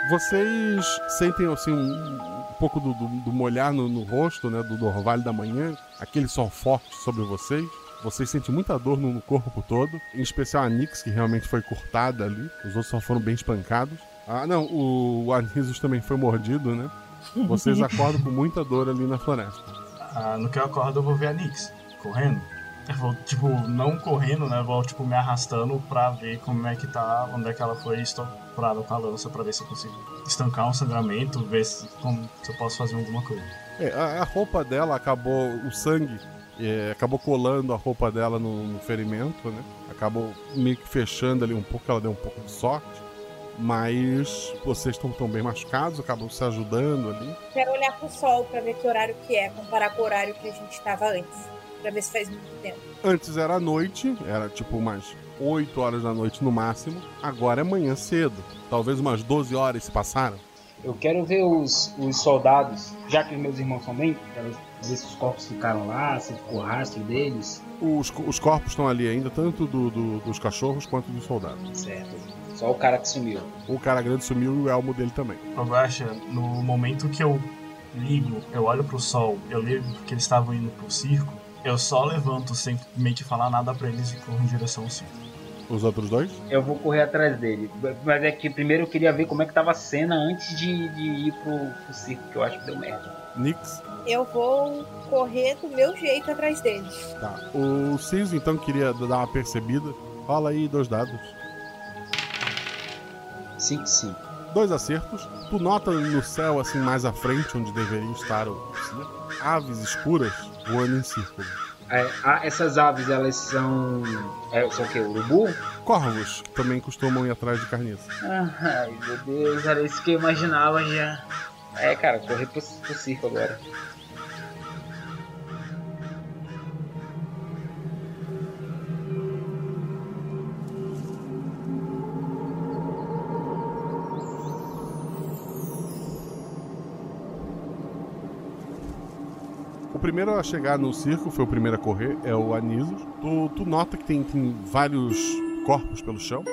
Vocês sentem assim um pouco do, do- do molhar no, no rosto, né? Do, do orvalho da manhã, aquele sol forte sobre vocês. Vocês sentem muita dor no, corpo todo, em especial a Nix, que realmente foi cortada ali. Os outros só foram bem espancados. Ah, não, o, o Anisus também foi mordido, né? Vocês acordam com muita dor ali na floresta. Ah, no que eu acordo, eu vou ver a Nix correndo. Eu vou, tipo, não correndo, né? Vou, tipo, me arrastando pra ver como é que tá, onde é que ela foi estourada com a lança, pra ver se eu consigo estancar um sangramento, ver se, como, se eu posso fazer alguma coisa. É, a, a roupa dela acabou, o sangue é, acabou colando a roupa dela no, no ferimento, né? Acabou meio que fechando ali um pouco, ela deu um pouco de sorte. Mas vocês estão tão bem machucados, acabam se ajudando ali. Quero olhar pro sol pra ver que horário que é, comparar com o horário que a gente tava antes. Pra ver se faz muito tempo. Antes era noite, era tipo umas 8 horas da noite no máximo. Agora é manhã cedo. Talvez umas 12 horas se passaram. Eu quero ver os, os soldados, já que os meus irmãos são bem, quero ver se os corpos ficaram lá, se ficou rastro deles. Os, os corpos estão ali ainda, tanto do- do- dos cachorros quanto dos soldados. Certo. Só o cara que sumiu. O cara grande sumiu e o elmo dele também. Rogacha, no momento que eu ligo, eu olho pro sol, eu lembro que eles estavam indo pro circo, eu só levanto sem meio que falar nada pra eles e corro em direção ao circo. Os outros dois? Eu vou correr atrás dele. Mas é que primeiro eu queria ver como é que tava a cena antes de, de ir pro, pro circo, que eu acho que deu merda. Nix. Eu vou correr do meu jeito atrás deles. Tá. O Ciso então queria dar uma percebida. Fala aí dois dados. 5 5. Dois acertos. Tu nota no céu, assim, mais à frente, onde deveria estar o circo, aves escuras voando em círculo. É, ah, essas aves, elas são. É, são o quê? Urubu? Corvos que também costumam ir atrás de carniça. Ai, meu Deus, era isso que eu imaginava já. É, cara, correr pro, pro circo agora. O primeiro a chegar no circo foi o primeiro a correr, é o Anisus. Tu, tu nota que tem, tem vários corpos pelo chão,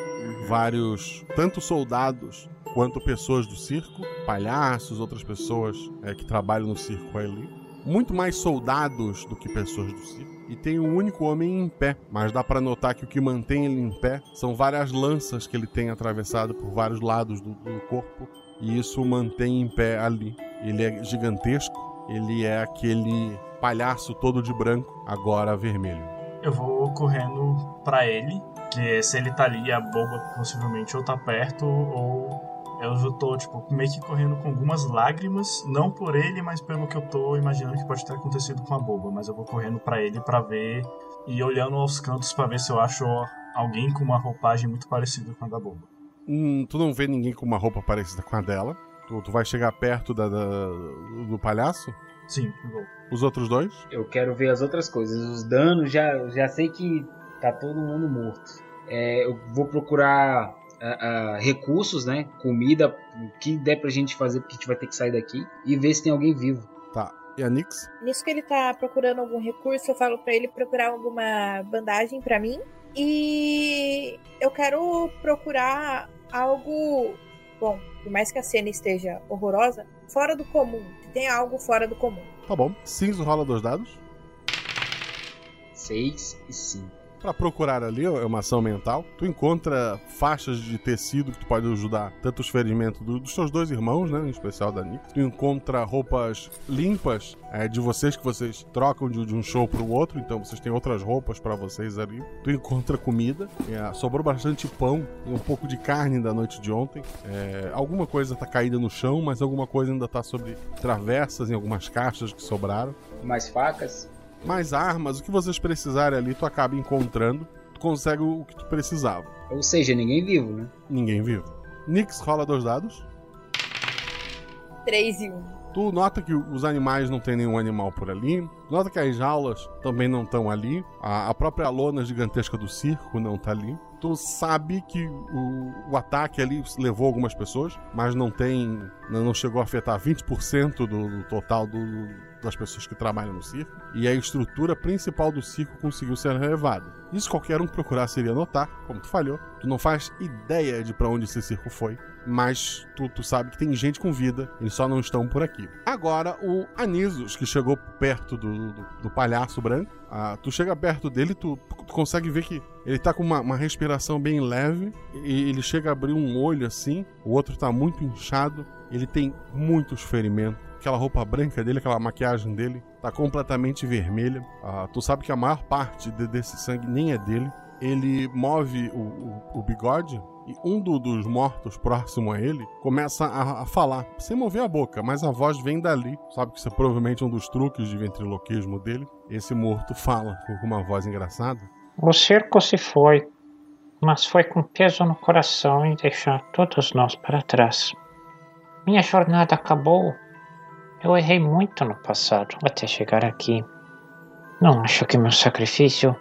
vários, tanto soldados quanto pessoas do circo, palhaços, outras pessoas é, que trabalham no circo ali. Muito mais soldados do que pessoas do circo. E tem um único homem em pé, mas dá pra notar que o que mantém ele em pé são várias lanças que ele tem atravessado por vários lados do, do corpo, e isso o mantém em pé ali. Ele é gigantesco, ele é aquele palhaço todo de branco, agora vermelho. Eu vou correndo pra ele, que se ele tá ali, a boba possivelmente ou tá perto, ou eu já tô, tipo, meio que correndo com algumas lágrimas, não por ele, mas pelo que eu tô imaginando que pode ter acontecido com a boba. Mas eu vou correndo pra ele pra ver e olhando aos cantos pra ver se eu acho alguém com uma roupagem muito parecida com a da boba. Hum, tu não vê ninguém com uma roupa parecida com a dela. Tu, tu vai chegar perto da, da- do palhaço? Sim, eu vou. Os outros dois? Eu quero ver as outras coisas. Os danos, já, já sei que tá todo mundo morto. É, eu vou procurar uh, uh, recursos, né? Comida, o que der pra gente fazer, porque a gente vai ter que sair daqui. E ver se tem alguém vivo. Tá. E a Nix? Nisso que ele tá procurando algum recurso, eu falo para ele procurar alguma bandagem para mim. E eu quero procurar algo. Bom, por mais que a cena esteja horrorosa, fora do comum. Tem algo fora do comum. Tá bom. Cinzo rola dois dados. 6 e 5 para procurar ali, é uma ação mental. Tu encontra faixas de tecido que tu pode ajudar tanto os ferimentos do, dos teus dois irmãos, né, em especial da Nick. Tu encontra roupas limpas é, de vocês que vocês trocam de, de, um show pro outro, então vocês têm outras roupas para vocês ali. Tu encontra comida, é, sobrou bastante pão e um pouco de carne da noite de ontem. É, alguma coisa tá caída no chão, mas alguma coisa ainda tá sobre travessas em algumas caixas que sobraram. Mais facas? Mais armas, o que vocês precisarem ali, tu acaba encontrando. Tu consegue o que tu precisava. Ou seja, ninguém vivo, né? Ninguém vivo. Nix rola dois dados. 3 e 1. Tu nota que os animais não tem nenhum animal por ali. Nota que as jaulas também não estão ali. A, a, própria lona gigantesca do circo não tá ali. Tu sabe que o, o ataque ali levou algumas pessoas, mas não tem. Não chegou a afetar 20% do, do total do, das pessoas que trabalham no circo, e a estrutura principal do circo conseguiu ser relevada. Isso qualquer um que procurasse iria notar, como tu falhou. Tu não faz ideia de para onde esse circo foi, mas tu, tu, sabe que tem gente com vida, eles só não estão por aqui. Agora, o Anisos, que chegou perto do, do, do palhaço branco, ah, tu chega perto dele, tu, tu, consegue ver que ele tá com uma, uma, respiração bem leve, e ele chega a abrir um olho assim, o outro tá muito inchado, ele tem muitos ferimentos aquela roupa branca dele, aquela maquiagem dele, tá completamente vermelha. Ah, tu sabe que a maior parte de, desse sangue nem é dele. Ele move o, o, o bigode e um do, dos mortos próximo a ele começa a, a, falar, sem mover a boca, mas a voz vem dali. Sabe que isso é provavelmente um dos truques de ventriloquismo dele. Esse morto fala com uma voz engraçada. O cerco se foi, mas foi com peso no coração em deixar todos nós para trás. Minha jornada acabou eu errei muito no passado até chegar aqui. Não acho que meu sacrifício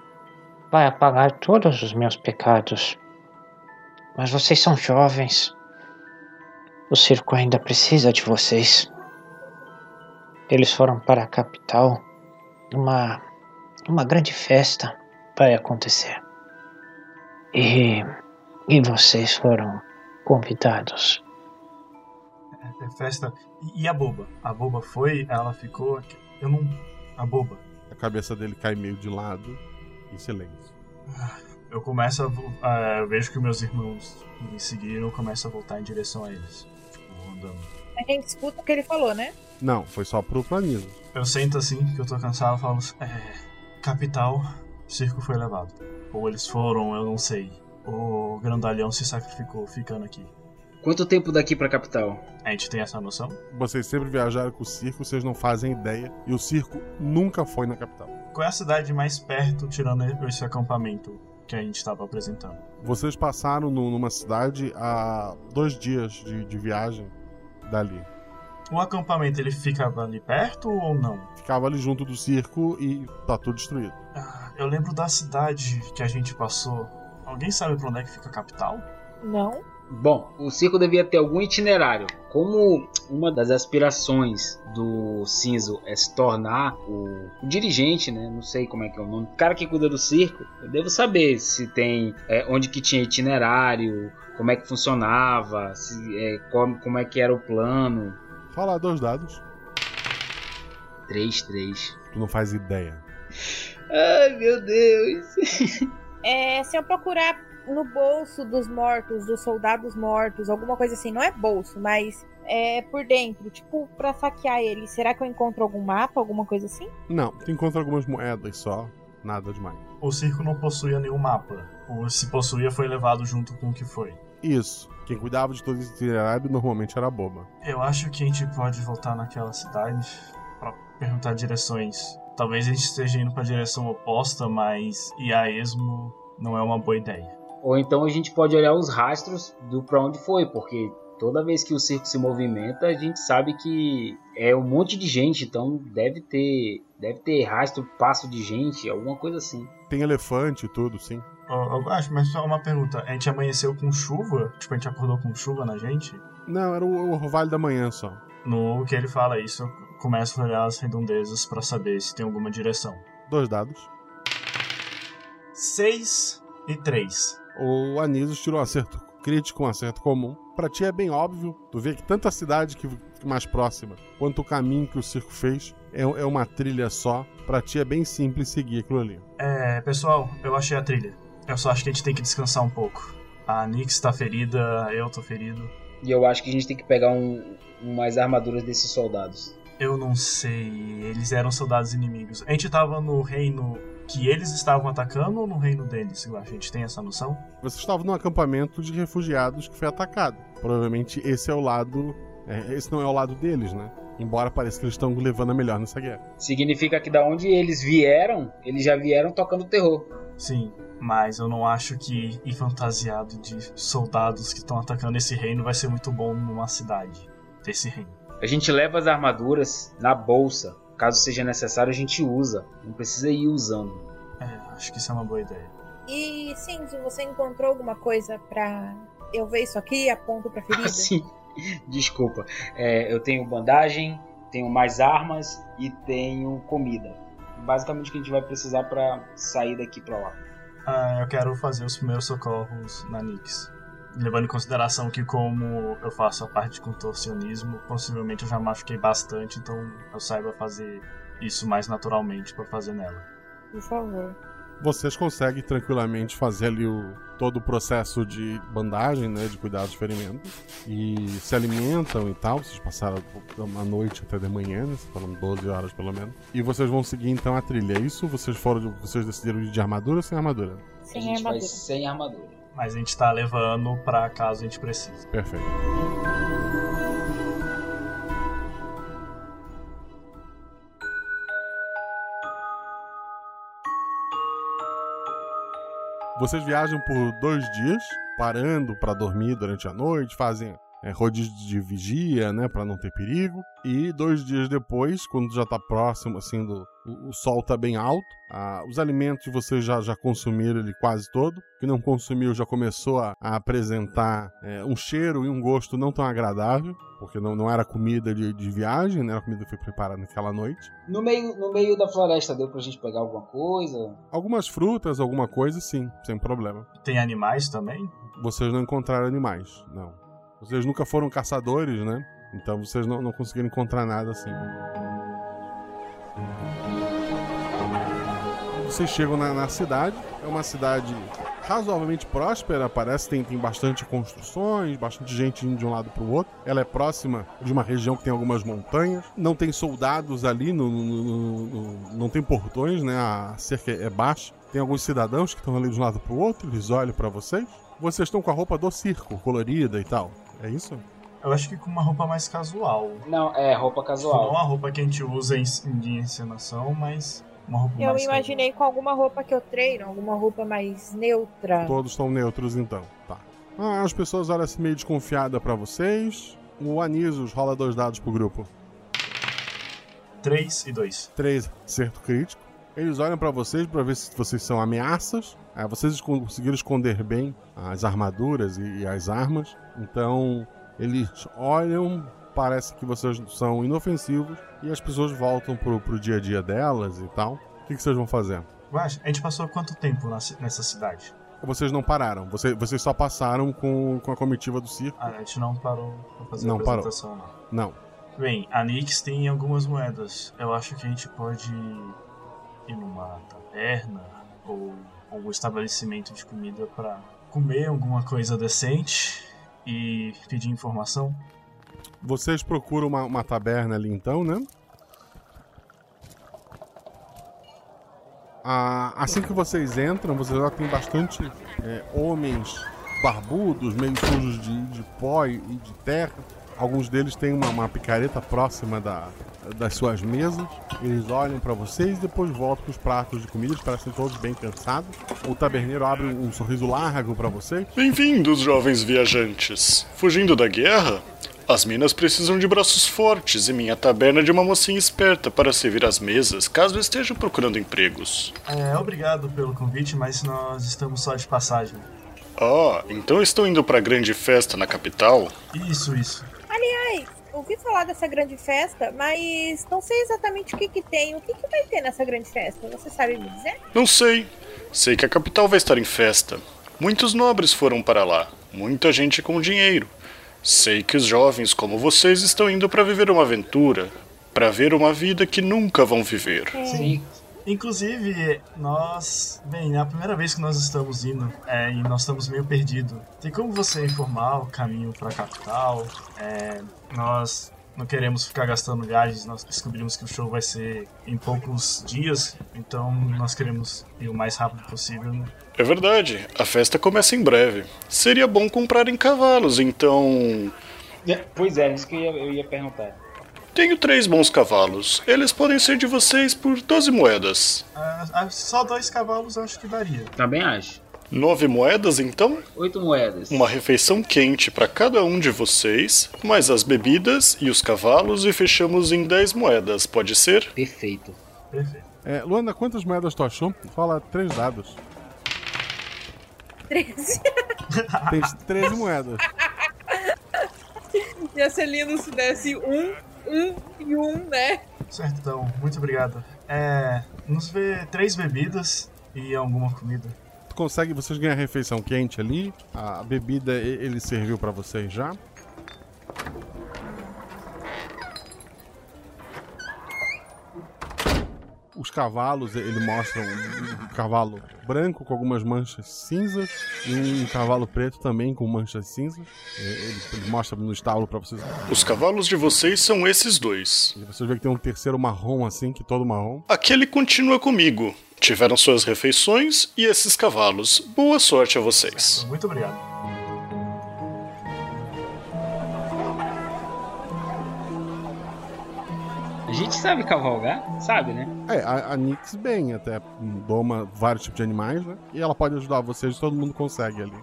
vai apagar todos os meus pecados. Mas vocês são jovens. O circo ainda precisa de vocês. Eles foram para a capital. Uma, uma grande festa vai acontecer. E, e vocês foram convidados. É, é festa e, a boba? A boba foi, ela ficou. Eu não. A boba. A cabeça dele cai meio de lado, em silêncio. Eu começo a. eu vejo que meus irmãos me seguiram, eu começo a voltar em direção a eles. Tipo, andando. A gente escuta o que ele falou, né? Não, foi só pro planismo. Eu sento assim, que eu tô cansado, e falo. É, capital, o circo foi levado. Ou eles foram, eu não sei. O grandalhão se sacrificou ficando aqui. Quanto tempo daqui pra capital? A gente tem essa noção? Vocês sempre viajaram com o circo, vocês não fazem ideia. E o circo nunca foi na capital. Qual é a cidade mais perto, tirando esse acampamento que a gente estava apresentando? Vocês passaram no, numa cidade há dois dias de, de viagem dali. O acampamento ele ficava ali perto ou não? Ficava ali junto do circo e tá tudo destruído. Ah, eu lembro da cidade que a gente passou. Alguém sabe pra onde é que fica a capital? Não. Bom, o circo devia ter algum itinerário. Como uma das aspirações do Cinzo é se tornar o, o, dirigente, né? Não sei como é que é o nome. O cara que cuida do circo, eu devo saber se tem é, onde que tinha itinerário, como é que funcionava, se, é, como, como é que era o plano. Fala dois dados. 3, 3. Tu não faz ideia. Ai, meu Deus. é, se eu procurar no bolso dos mortos, dos soldados mortos, alguma coisa assim. Não é bolso, mas é por dentro, tipo, para saquear eles. Será que eu encontro algum mapa, alguma coisa assim? Não, tu encontra algumas moedas só, nada demais. O circo não possuía nenhum mapa. Ou se possuía, foi levado junto com o que foi. Isso. Quem cuidava de todo esse itinerário normalmente era a boba. Eu acho que a gente pode voltar naquela cidade para perguntar direções. Talvez a gente esteja indo para a direção oposta, mas ir a esmo não é uma boa ideia. Ou então a gente pode olhar os rastros do para onde foi, porque Toda vez que o circo se movimenta, a gente sabe que é um monte de gente, então deve ter, deve ter rastro, passo de gente, alguma coisa assim. Tem elefante e tudo, sim. Oh, eu acho, mas só uma pergunta. A gente amanheceu com chuva? Tipo, a gente acordou com chuva na gente? Não, era o, o Vale da Manhã só. No que ele fala isso, eu começo a olhar as redondezas para saber se tem alguma direção. Dois dados. 6 e 3. O Anísio tirou um acerto crítico, um acerto comum. Pra ti é bem óbvio, tu vê que tanto a cidade que mais próxima, quanto o caminho que o circo fez, é, é uma trilha só. Pra ti é bem simples seguir aquilo ali. É, pessoal, eu achei a trilha. Eu só acho que a gente tem que descansar um pouco. A Nix tá ferida, eu tô ferido. E eu acho que a gente tem que pegar um, umas armaduras desses soldados. Eu não sei, eles eram soldados inimigos. A gente tava no reino que eles estavam atacando ou no reino deles? A gente tem essa noção? Você estava num acampamento de refugiados que foi atacado. Provavelmente esse é o lado. É, esse não é o lado deles, né? Embora pareça que eles estão levando a melhor nessa guerra. Significa que da onde eles vieram, eles já vieram tocando terror. Sim, mas eu não acho que ir fantasiado de soldados que estão atacando esse reino vai ser muito bom numa cidade desse reino. A gente leva as armaduras na bolsa. Caso seja necessário, a gente usa. Não precisa ir usando. É, acho que isso é uma boa ideia. E Cinzo, você encontrou alguma coisa pra eu ver isso aqui e aponto pra ferida? Sim. Desculpa. É, eu tenho bandagem, tenho mais armas e tenho comida. Basicamente o que a gente vai precisar para sair daqui pra lá. Ah, eu quero fazer os primeiros socorros na Nix. Levando em consideração que, como eu faço a parte de contorcionismo, possivelmente eu já machuquei bastante, então eu saiba fazer isso mais naturalmente para fazer nela. Por favor. Vocês conseguem tranquilamente fazer ali o, todo o processo de bandagem, né, de cuidar dos ferimentos, e se alimentam e tal. Vocês passaram uma noite até de manhã, né, foram 12 horas pelo menos. E vocês vão seguir então a trilha. É isso? Vocês foram, vocês decidiram ir de armadura ou sem armadura? Sem a gente armadura. vai sem armadura. Mas a gente tá levando para caso a gente precise. Perfeito. Vocês viajam por dois dias, parando para dormir durante a noite, fazem é, rodízio de vigia, né, para não ter perigo. E dois dias depois, quando já tá próximo, assim, do o, o sol tá bem alto, ah, os alimentos vocês já, já consumiram ele quase todo. Que não consumiu já começou a, a apresentar é, um cheiro e um gosto não tão agradável, porque não, não era comida de, de viagem, né, a comida foi preparada naquela noite. No meio, no meio da floresta deu pra gente pegar alguma coisa? Algumas frutas, alguma coisa, sim, sem problema. Tem animais também? Vocês não encontraram animais, não. Vocês nunca foram caçadores, né? Então vocês não, não conseguiram encontrar nada assim. Vocês chegam na, na cidade, é uma cidade razoavelmente próspera, parece tem, tem bastante construções, bastante gente indo de um lado para o outro. Ela é próxima de uma região que tem algumas montanhas, não tem soldados ali, no, no, no, não tem portões, né? A cerca é baixa. Tem alguns cidadãos que estão ali de um lado para o outro, eles olham para vocês. Vocês estão com a roupa do circo, colorida e tal. É isso? Eu acho que com uma roupa mais casual. Não, é roupa casual. Não uma roupa que a gente usa em, em encenação, mas uma roupa eu mais imaginei com alguma roupa que eu treino, alguma roupa mais neutra. Todos estão neutros então, tá. Ah, as pessoas olham assim meio desconfiada para vocês. O Anisos rola dois dados pro grupo. 3 e 2. 3, acerto crítico. Eles olham para vocês para ver se vocês são ameaças. Aí vocês conseguiram esconder bem as armaduras e as armas. Então eles olham, parece que vocês são inofensivos e as pessoas voltam pro, pro dia a dia delas e tal. O que, que vocês vão fazer? A gente passou quanto tempo nessa cidade? Vocês não pararam, vocês, vocês só passaram com, com a comitiva do circo. Ah, a gente não parou pra fazer não a apresentação, parou. não. Não. Bem, a Nix tem algumas moedas. Eu acho que a gente pode ir numa taverna ou algum estabelecimento de comida para comer alguma coisa decente e pedir informação. Vocês procuram uma, uma taberna ali então, né? Ah, assim que vocês entram, vocês já tem bastante é, homens barbudos, meio sujos de, de pó e de terra. Alguns deles têm uma, uma picareta próxima da, das suas mesas. Eles olham para vocês e depois voltam com os pratos de comida. Eles parecem todos bem cansados. O taberneiro abre um sorriso largo para vocês. Bem-vindos, jovens viajantes. Fugindo da guerra? As minas precisam de braços fortes e minha taberna de uma mocinha esperta para servir as mesas caso estejam procurando empregos. É, obrigado pelo convite, mas nós estamos só de passagem. Ah, então estão indo para a grande festa na capital? Isso, isso. Aliás, ouvi falar dessa grande festa, mas não sei exatamente o que que tem. O que que vai ter nessa grande festa? Você sabe me dizer? Não sei. Sei que a capital vai estar em festa. Muitos nobres foram para lá. Muita gente com dinheiro. Sei que os jovens como vocês estão indo para viver uma aventura, para ver uma vida que nunca vão viver. Sim. Inclusive, nós. Bem, é a primeira vez que nós estamos indo é, e nós estamos meio perdidos. Tem como você informar o caminho para a capital? É, nós não queremos ficar gastando gás, nós descobrimos que o show vai ser em poucos dias, então nós queremos ir o mais rápido possível. É verdade, a festa começa em breve. Seria bom comprar em cavalos, então. Pois é, isso que eu ia, eu ia perguntar. Tenho três bons cavalos. Eles podem ser de vocês por 12 moedas. Ah, ah, só dois cavalos acho que daria. Também acho. Nove moedas, então? Oito moedas. Uma refeição quente para cada um de vocês, mais as bebidas e os cavalos, e fechamos em 10 moedas, pode ser? Perfeito. Perfeito. É, Luana, quantas moedas tu achou? Fala três dados. 13. Tem 13 moedas. Ia ser lindo se desse um, um e um, né? Certo, então, muito obrigado. É. Nos vê três bebidas e alguma comida. Tu consegue, vocês ganham a refeição quente ali. A bebida ele serviu pra vocês já. Os cavalos, ele mostra um, um cavalo branco com algumas manchas cinzas e um cavalo preto também com manchas cinzas. É, Ele, ele mostra no estábulo pra vocês. Os cavalos de vocês são esses dois. E vocês veem que tem um terceiro marrom assim, que todo marrom. Aquele continua comigo. Tiveram suas refeições e esses cavalos. Boa sorte a vocês. Muito obrigado. Gente sabe cavalgar? Sabe, né? É, a, a Nix bem, até doma vários tipos de animais, né? E ela pode ajudar vocês, todo mundo consegue ali.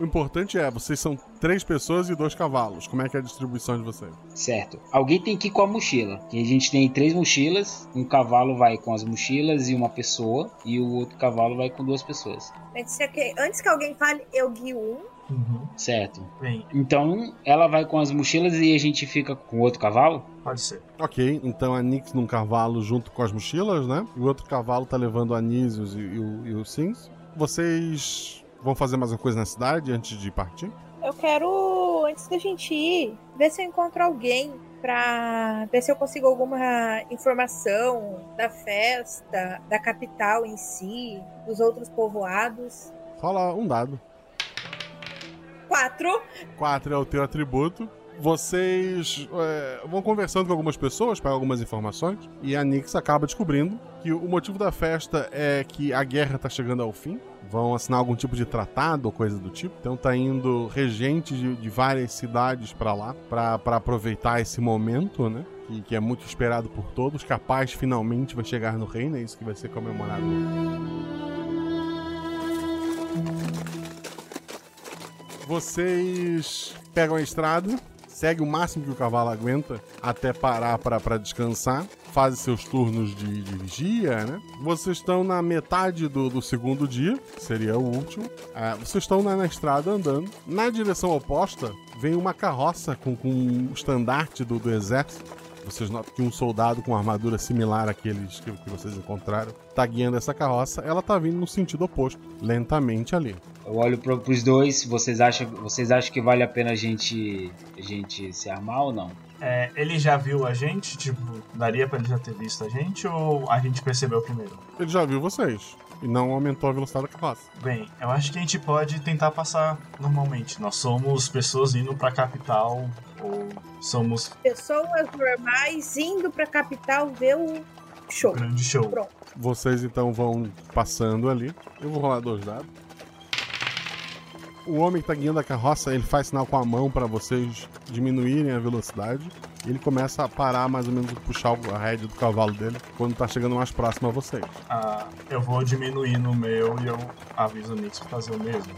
O importante é, vocês são três pessoas e dois cavalos. Como é que é a distribuição de vocês? Certo. Alguém tem que ir com a mochila. Que a gente tem três mochilas. Um cavalo vai com as mochilas e uma pessoa. E o outro cavalo vai com duas pessoas. Antes que, antes que alguém fale, eu guio um. Certo. Bem. Então ela vai com as mochilas e a gente fica com o outro cavalo? Pode ser. Ok, então a Nix num cavalo junto com as mochilas, né? E o outro cavalo tá levando a Anísios e, e o, e o Sims. Vocês vão fazer mais uma coisa na cidade antes de partir? Eu quero, antes da gente ir, ver se eu encontro alguém pra ver se eu consigo alguma informação da festa, da capital em si, dos outros povoados. Fala um dado. Quatro. 4 é o teu atributo. Vocês é, vão conversando com algumas pessoas, pegam algumas informações, e a Nix acaba descobrindo que o motivo da festa é que a guerra tá chegando ao fim. Vão assinar algum tipo de tratado ou coisa do tipo. Então tá indo regentes de, de várias cidades pra lá pra aproveitar esse momento, né? Que, que é muito esperado por todos. Que a paz finalmente vai chegar no reino, é isso que vai ser comemorado. Vocês pegam a estrada, seguem o máximo que o cavalo aguenta até parar para descansar, fazem seus turnos de, de vigia, né? Vocês estão na metade do, do segundo dia, que seria o último. Ah, vocês estão na, na estrada andando. Na direção oposta vem uma carroça com, com o estandarte do, do exército. Vocês notam que um soldado com armadura similar àqueles que, que vocês encontraram tá guiando essa carroça. Ela tá vindo no sentido oposto, lentamente ali. Eu olho pro, pros dois, vocês acham, vocês acham que vale a pena a gente, a gente se armar ou não? É, ele já viu a gente? Tipo, daria pra ele já ter visto a gente ou a gente percebeu primeiro? Ele já viu vocês e não aumentou a velocidade da carroça. Bem, eu acho que a gente pode tentar passar normalmente. Nós somos pessoas indo pra capital ou somos Pessoas normais indo pra capital ver o show. grande show. Pronto. Vocês então vão passando ali. Eu vou rolar dois dados. O homem que tá guiando a carroça, ele faz sinal com a mão para vocês diminuírem a velocidade. E ele começa a parar mais ou menos, puxar a rédea do cavalo dele quando tá chegando mais próximo a vocês. Ah, eu vou diminuir no meu e eu aviso o Nix pra fazer o mesmo.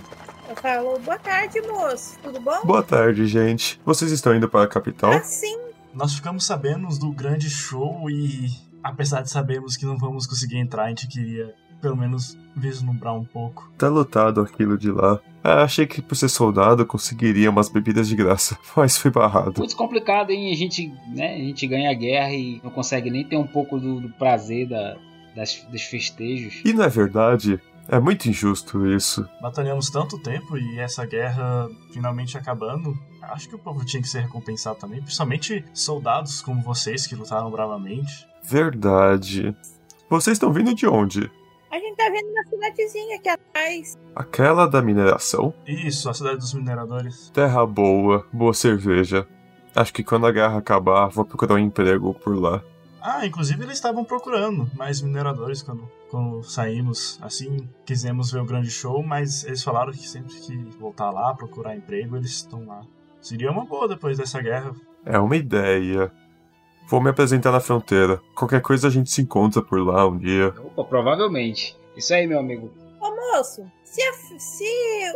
Eu falo, boa tarde, moço. Tudo bom? Boa tarde, gente. Vocês estão indo para a capital? Ah, sim. Nós ficamos sabendo do grande show e, apesar de sabermos que não vamos conseguir entrar, a gente queria pelo menos vislumbrar um pouco. Tá lotado aquilo de lá. Ah, achei que por ser soldado conseguiria umas bebidas de graça, mas foi barrado. Muito complicado, hein? A gente, né, a gente ganha a guerra e não consegue nem ter um pouco do, do prazer da, das, dos festejos. E não é verdade? É muito injusto isso. Batalhamos tanto tempo e essa guerra finalmente acabando. Acho que o povo tinha que ser recompensado também, principalmente soldados como vocês que lutaram bravamente. Verdade. Vocês estão vindo de onde? A gente tá vendo uma cidadezinha aqui atrás. Aquela da mineração? Isso, a cidade dos mineradores. Terra boa, boa cerveja. Acho que quando a guerra acabar, vou procurar um emprego por lá. Ah, inclusive eles estavam procurando mais mineradores quando, quando saímos. Assim, quisemos ver o grande show, mas eles falaram que sempre que voltar lá, procurar emprego, eles estão lá. Seria uma boa depois dessa guerra. É uma ideia. Vou me apresentar na fronteira. Qualquer coisa a gente se encontra por lá um dia. Opa, provavelmente. Isso aí, meu amigo. Ô moço, se, a, se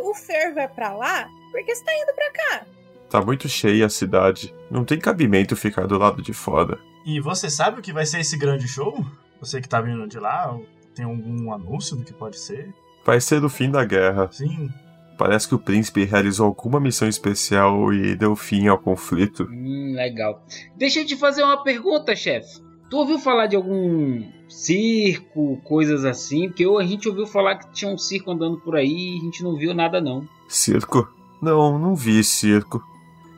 o Fer vai pra lá, por que você tá indo pra cá? Tá muito cheia a cidade. Não tem cabimento ficar do lado de fora. E você sabe o que vai ser esse grande show? Você que tá vindo de lá, tem algum anúncio do que pode ser? Vai ser o fim da guerra. Sim. Parece que o príncipe realizou alguma missão especial e deu fim ao conflito. Hum, legal. Deixa eu te fazer uma pergunta, chefe. Tu ouviu falar de algum circo, coisas assim? Porque a gente ouviu falar que tinha um circo andando por aí e a gente não viu nada não. Circo? Não, não vi circo.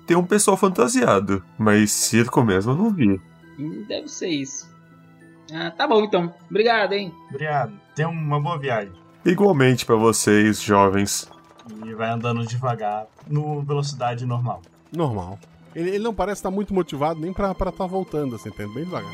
Tem um pessoal fantasiado, mas circo mesmo eu não vi. Deve ser isso. Ah, tá bom então. Obrigado, hein? Obrigado. Tenha uma boa viagem. Igualmente para vocês, jovens. E vai andando devagar, no velocidade normal. Normal. Ele, ele não parece estar muito motivado nem pra estar tá voltando, assim, tá bem devagar.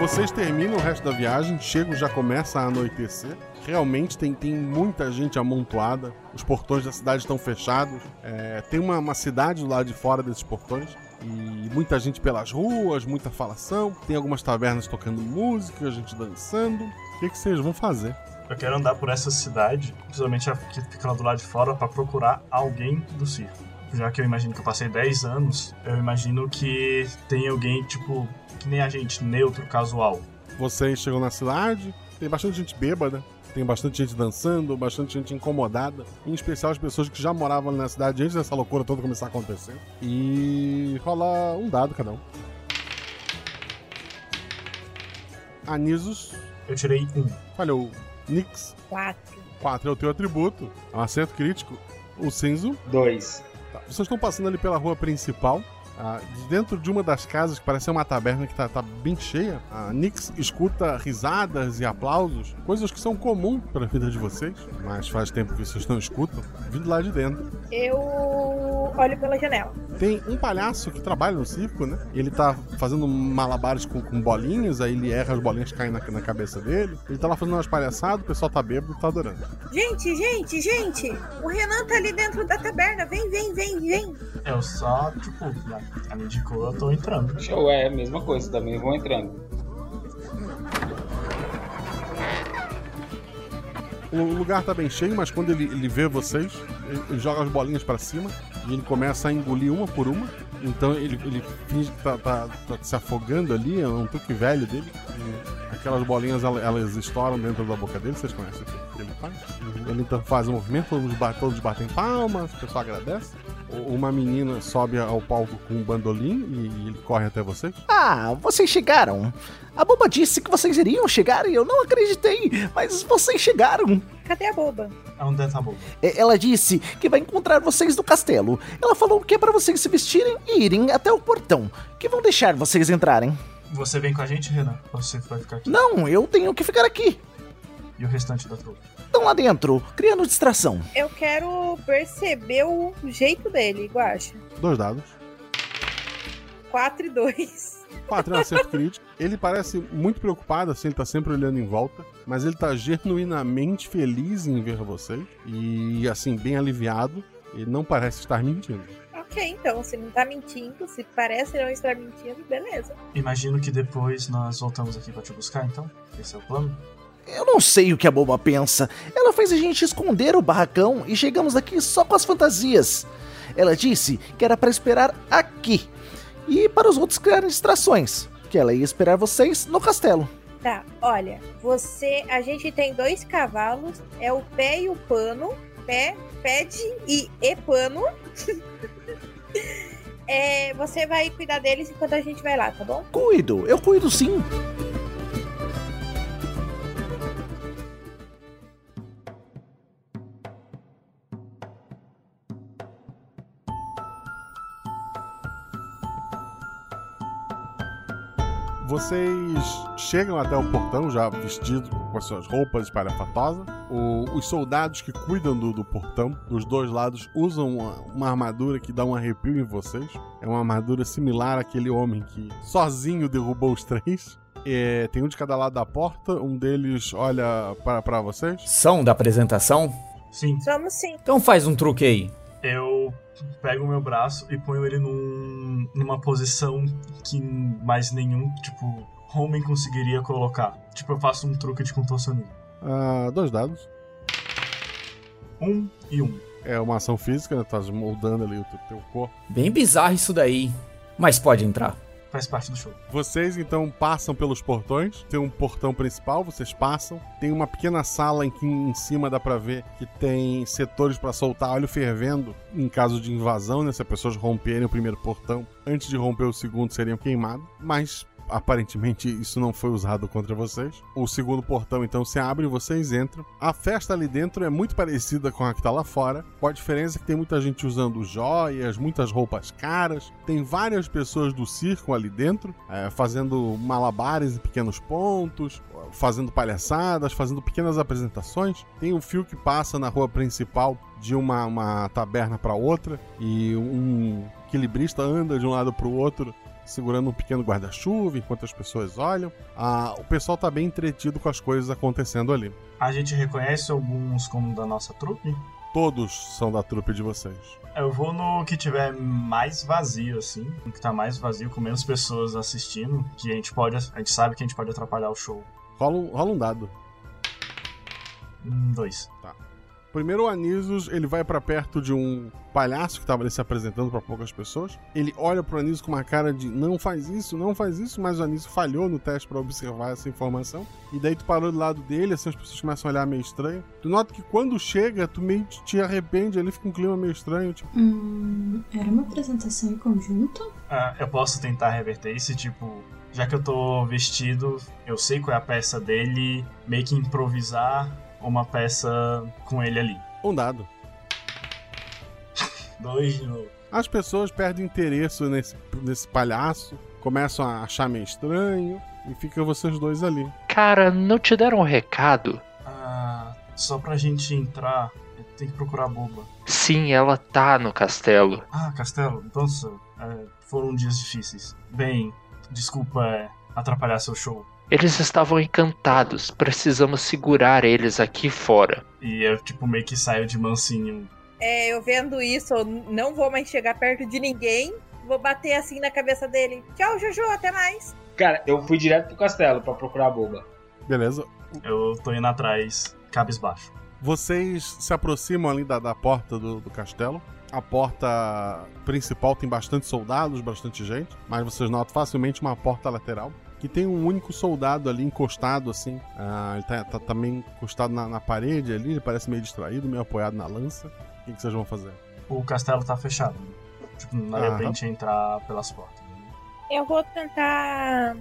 Vocês terminam o resto da viagem, chegam, já começa a anoitecer. Realmente tem, tem muita gente amontoada, os portões da cidade estão fechados. É, tem uma, uma cidade do lado de fora desses portões e muita gente pelas ruas, muita falação. Tem algumas tavernas tocando música, gente dançando. O que, que vocês vão fazer? Eu quero andar por essa cidade, principalmente a que fica lá do lado de fora, para procurar alguém do circo. Já que eu imagino que eu passei 10 anos, eu imagino que tem alguém, tipo, que nem a gente, neutro, casual. Vocês chegam na cidade, tem bastante gente bêbada, tem bastante gente dançando, bastante gente incomodada, em especial as pessoas que já moravam na cidade antes dessa loucura toda começar a acontecer. E rola um dado cada um. Anisos. Eu tirei um. Falhou. Nix. Quatro. Quatro é o teu atributo. É um acerto crítico. O Senzo. Dois. Tá. Vocês estão passando ali pela rua principal. Ah, dentro de uma das casas, que parece uma taberna que tá, tá, bem cheia, a Nix escuta risadas e aplausos, coisas que são comuns para a vida de vocês, mas faz tempo que vocês não escutam, vindo lá de dentro. Eu olho pela janela. Tem um palhaço que trabalha no circo, né? Ele tá fazendo malabares com, com bolinhas, aí ele erra, as bolinhas caem na, na cabeça dele. Ele tá lá fazendo umas palhaçadas, o pessoal tá bêbado e tá adorando. Gente, gente, gente! O Renan tá ali dentro da taberna. Vem, vem, vem, vem. Eu só, tipo, ela me indicou, eu tô entrando. Show, é a mesma coisa, também vou entrando. O lugar tá bem cheio, mas quando ele, ele vê vocês, ele, ele joga as bolinhas para cima e ele começa a engolir uma por uma. Então ele, ele finge que tá, tá, tá se afogando ali, é um truque velho dele. E aquelas bolinhas elas, elas, estouram dentro da boca dele, vocês conhecem o que ele faz? Ele então faz um movimento, todos, todos batem palmas, o pessoal agradece. Uma menina sobe ao palco com um bandolim e ele corre até vocês. Ah, vocês chegaram. A boba disse que vocês iriam chegar e eu não acreditei, mas vocês chegaram. Cadê a boba? Onde é tá a boba? Ela disse que vai encontrar vocês no castelo. Ela falou que é para vocês se vestirem e irem até o portão, que vão deixar vocês entrarem. Você vem com a gente, Renan? Ou você vai ficar aqui? Não, eu tenho que ficar aqui. E o restante da trupe? Estão lá dentro, criando distração. Eu quero perceber o jeito dele, Guacha. Dois dados. 4 e 2. 4 é um acerto crítico. Ele parece muito preocupado, assim, ele tá sempre olhando em volta, mas ele tá genuinamente feliz em ver vocês e, assim, bem aliviado. Ele não parece estar mentindo. Ok, então, se não tá mentindo, se parece não estar mentindo, beleza. Imagino que depois nós voltamos aqui pra te buscar, então? Esse é o plano? Eu não sei o que a boba pensa. Ela fez a gente esconder o barracão e chegamos aqui só com as fantasias. Ela disse que era para esperar aqui e para os outros criarem distrações, que ela ia esperar vocês no castelo. Tá, olha, você. A gente tem dois cavalos, é o pé e o pano. Pé, pede e e pano. é, você vai cuidar deles enquanto a gente vai lá, tá bom? Cuido, eu cuido sim. Vocês chegam até o portão já vestidos com as suas roupas espalhafatosas. Os soldados que cuidam do, do portão, dos dois lados, usam uma, uma armadura que dá um arrepio em vocês. É uma armadura similar àquele homem que sozinho derrubou os três. É, tem um de cada lado da porta, um deles olha para, para vocês. São da apresentação? Sim. Somos sim. Então faz um truque aí. Eu pego o meu braço e ponho ele num, numa posição que mais nenhum, tipo, homem conseguiria colocar. Tipo, eu faço um truque de contorcionismo. Ah, dois dados. Um e um. É uma ação física, né? Tá moldando ali o teu, teu corpo. Bem bizarro isso daí. Mas pode entrar. Faz parte do show. Vocês então passam pelos portões. Tem um portão principal, vocês passam. Tem uma pequena sala em que em cima dá pra ver que tem setores pra soltar óleo fervendo em caso de invasão, né? Se as pessoas romperem o primeiro portão, antes de romper o segundo seriam queimados. Mas aparentemente isso não foi usado contra vocês. O segundo portão então se abre e vocês entram. A festa ali dentro é muito parecida com a que tá lá fora. Com a diferença que tem muita gente usando joias, muitas roupas caras. Tem várias pessoas do circo ali dentro, é, fazendo malabares em pequenos pontos, fazendo palhaçadas, fazendo pequenas apresentações. Tem um fio que passa na rua principal de uma, uma taberna para outra e um equilibrista anda de um lado para o outro segurando um pequeno guarda-chuva enquanto as pessoas olham. Ah, o pessoal tá bem entretido com as coisas acontecendo ali. A gente reconhece alguns como da nossa trupe? Todos são da trupe de vocês. Eu vou no que tiver mais vazio, assim. No que tá mais vazio, com menos pessoas assistindo. Que a gente pode. A gente sabe que a gente pode atrapalhar o show. Rola um, rola um dado. Um, dois. Tá. Primeiro o Anísios, ele vai para perto de um palhaço que tava ali se apresentando para poucas pessoas. Ele olha pro Anísio com uma cara de não faz isso, não faz isso, mas o Anísio falhou no teste para observar essa informação. E daí tu parou do lado dele, assim as pessoas começam a olhar meio estranho. Tu nota que quando chega, tu meio te- te arrepende, ali fica um clima meio estranho, tipo, Hum, era uma apresentação em conjunto? Ah, eu posso tentar reverter isso, tipo. Já que eu tô vestido, eu sei qual é a peça dele, meio que improvisar uma peça com ele ali. um dado. Dois de novo. As pessoas perdem interesse nesse, nesse palhaço, começam a achar meio estranho, e fica vocês dois ali. Cara, não te deram um recado? Ah, só pra gente entrar, tem que procurar a boba. Sim, ela tá no castelo. Ah, Castelo, nossa, é, foram dias difíceis. Bem, desculpa é, atrapalhar seu show. Eles estavam encantados. Precisamos segurar eles aqui fora. E eu, tipo, meio que saio de mansinho. É, eu vendo isso, eu não vou mais chegar perto de ninguém. Vou bater assim na cabeça dele. Tchau, Jojo, até mais. Cara, eu fui direto pro castelo pra procurar a boba. Beleza. Eu tô indo atrás, cabisbaixo. Vocês se aproximam ali da, da porta do, do castelo. A porta principal tem bastante soldados, bastante gente, mas vocês notam facilmente uma porta lateral que tem um único soldado ali encostado assim. Ah, ele tá, tá também encostado na, na parede ali, ele parece meio distraído, meio apoiado na lança. O que, que vocês vão fazer? O castelo tá fechado. Tipo, não Aham. gente entrar pelas portas. Eu vou tentar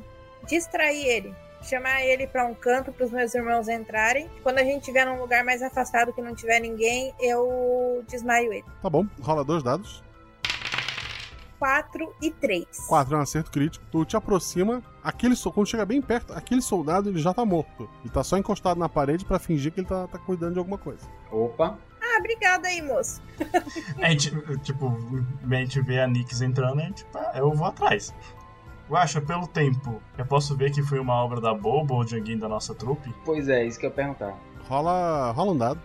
distrair ele. Chamar ele pra um canto pros meus irmãos entrarem. Quando a gente estiver num lugar mais afastado que não tiver ninguém, eu desmaio ele. Tá bom, rola dois dados. 4 e 3. 4 é um acerto crítico. Tu te aproxima, aquele so- quando chega bem perto, aquele soldado ele já tá morto. Ele tá só encostado na parede pra fingir que ele tá, tá cuidando de alguma coisa. Opa. Ah, obrigada aí, moço. A gente, tipo, a gente vê a Nix entrando e a gente, ah, eu vou atrás. Guaxa, pelo tempo, eu posso ver que foi uma obra da Bobo ou de alguém da nossa trupe? Pois é, isso que eu ia perguntar. Rola, rola um dado.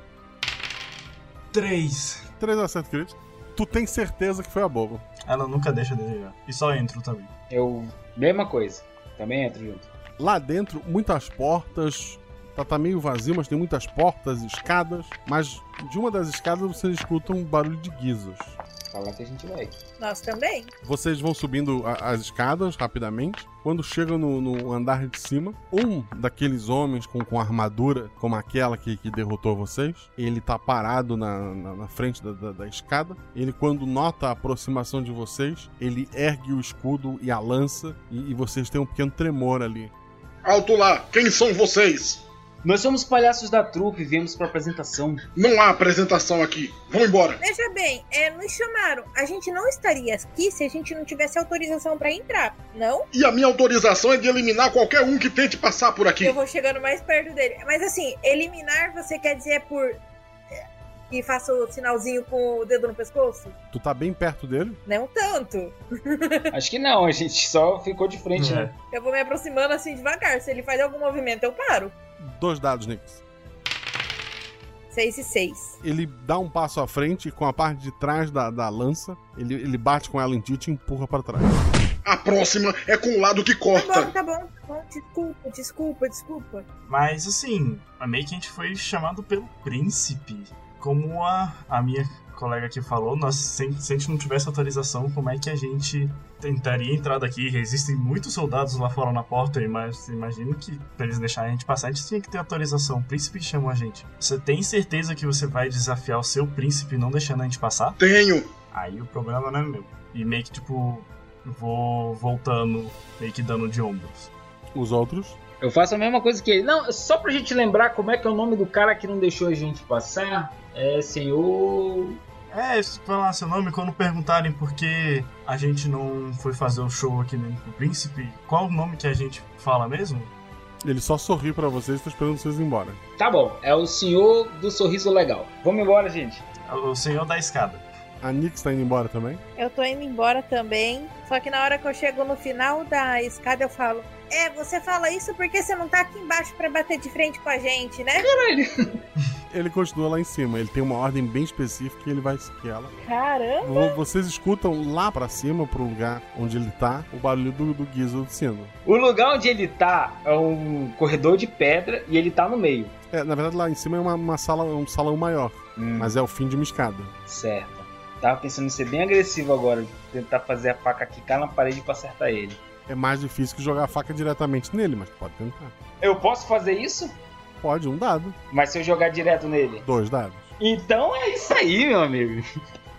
Três. Três acertos críticos. Tu tem certeza que foi a Bobo. Ela nunca deixa de desejar. E só entro também. Eu. Mesma coisa. Também entro junto. Lá dentro, muitas portas. Tá, tá meio vazio, mas tem muitas portas, escadas. Mas de uma das escadas vocês escutam um barulho de guizos. Falar que a gente vai. Nós também. Vocês vão subindo a- as escadas rapidamente. Quando chegam no, no andar de cima, um daqueles homens com, com armadura, como aquela que, que derrotou vocês, ele tá parado na, na, na frente da, da- da escada. Ele, quando nota a aproximação de vocês, ele ergue o escudo e a lança, e, e vocês têm um pequeno tremor ali. Alto lá! Quem são vocês? Nós somos palhaços da trupe, viemos pra apresentação. Não há apresentação aqui. Vão embora. Veja bem, é, nos chamaram. A gente não estaria aqui se a gente não tivesse autorização pra entrar, não? E a minha autorização é de eliminar qualquer um que tente passar por aqui. Eu vou chegando mais perto dele. Mas assim, eliminar você quer dizer por. é, Que faça o sinalzinho com o dedo no pescoço? Tu tá bem perto dele? Não tanto. Acho que não, a gente só ficou de frente, né? Eu vou me aproximando assim devagar. Se ele faz algum movimento, eu paro. Dois dados, Nix. 6 e 6. Ele dá um passo à frente e com a parte de trás da, da lança, ele, ele bate com ela em ti e te empurra para trás. A próxima é com o lado que Tá corta. bom, tá bom, tá bom. Desculpa, desculpa, desculpa. Mas assim, a meio que a gente foi chamado pelo príncipe. Como a, a minha colega aqui falou, nós, se, se a gente não tivesse autorização, como é que a gente tentaria entrar daqui? Existem muitos soldados lá fora na porta, mas imagino que pra eles deixarem a gente passar, a gente tinha que ter autorização. O príncipe chamou a gente. Você tem certeza que você vai desafiar o seu príncipe não deixando a gente passar? Tenho. Aí o problema não é meu. E meio que tipo, vou voltando, meio que dando de ombros. Os outros? Eu faço a mesma coisa que ele. Não, só pra gente lembrar como é que é o nome do cara que não deixou a gente passar. É senhor. É, se falar seu nome, quando perguntarem por que a gente não foi fazer o show aqui no Príncipe, qual o nome que a gente fala mesmo? Ele só sorri pra vocês e tá esperando vocês ir embora. Tá bom, é o senhor do sorriso legal. Vamos embora, gente. O senhor da escada. A Nix tá indo embora também? Eu tô indo embora também. Só que na hora que eu chego no final da escada, eu falo: É, você fala isso porque você não tá aqui embaixo pra bater de frente com a gente, né? Caralho. Ele continua lá em cima, ele tem uma ordem bem específica e ele vai seguir ela. Caramba! Vo- Vocês escutam lá pra cima, pro lugar onde ele tá, o barulho do, do guizo do sino. O lugar onde ele tá é um corredor de pedra e ele tá no meio. É, na verdade lá em cima é uma, uma sala, um salão maior, mas é o fim de uma escada. Certo. Tava pensando em ser bem agressivo agora, tentar fazer a faca quicar na parede pra acertar ele. É mais difícil que jogar a faca diretamente nele, mas pode tentar. Eu posso fazer isso? Pode, um dado. Mas se eu jogar direto nele? Dois dados. Então é isso aí, meu amigo.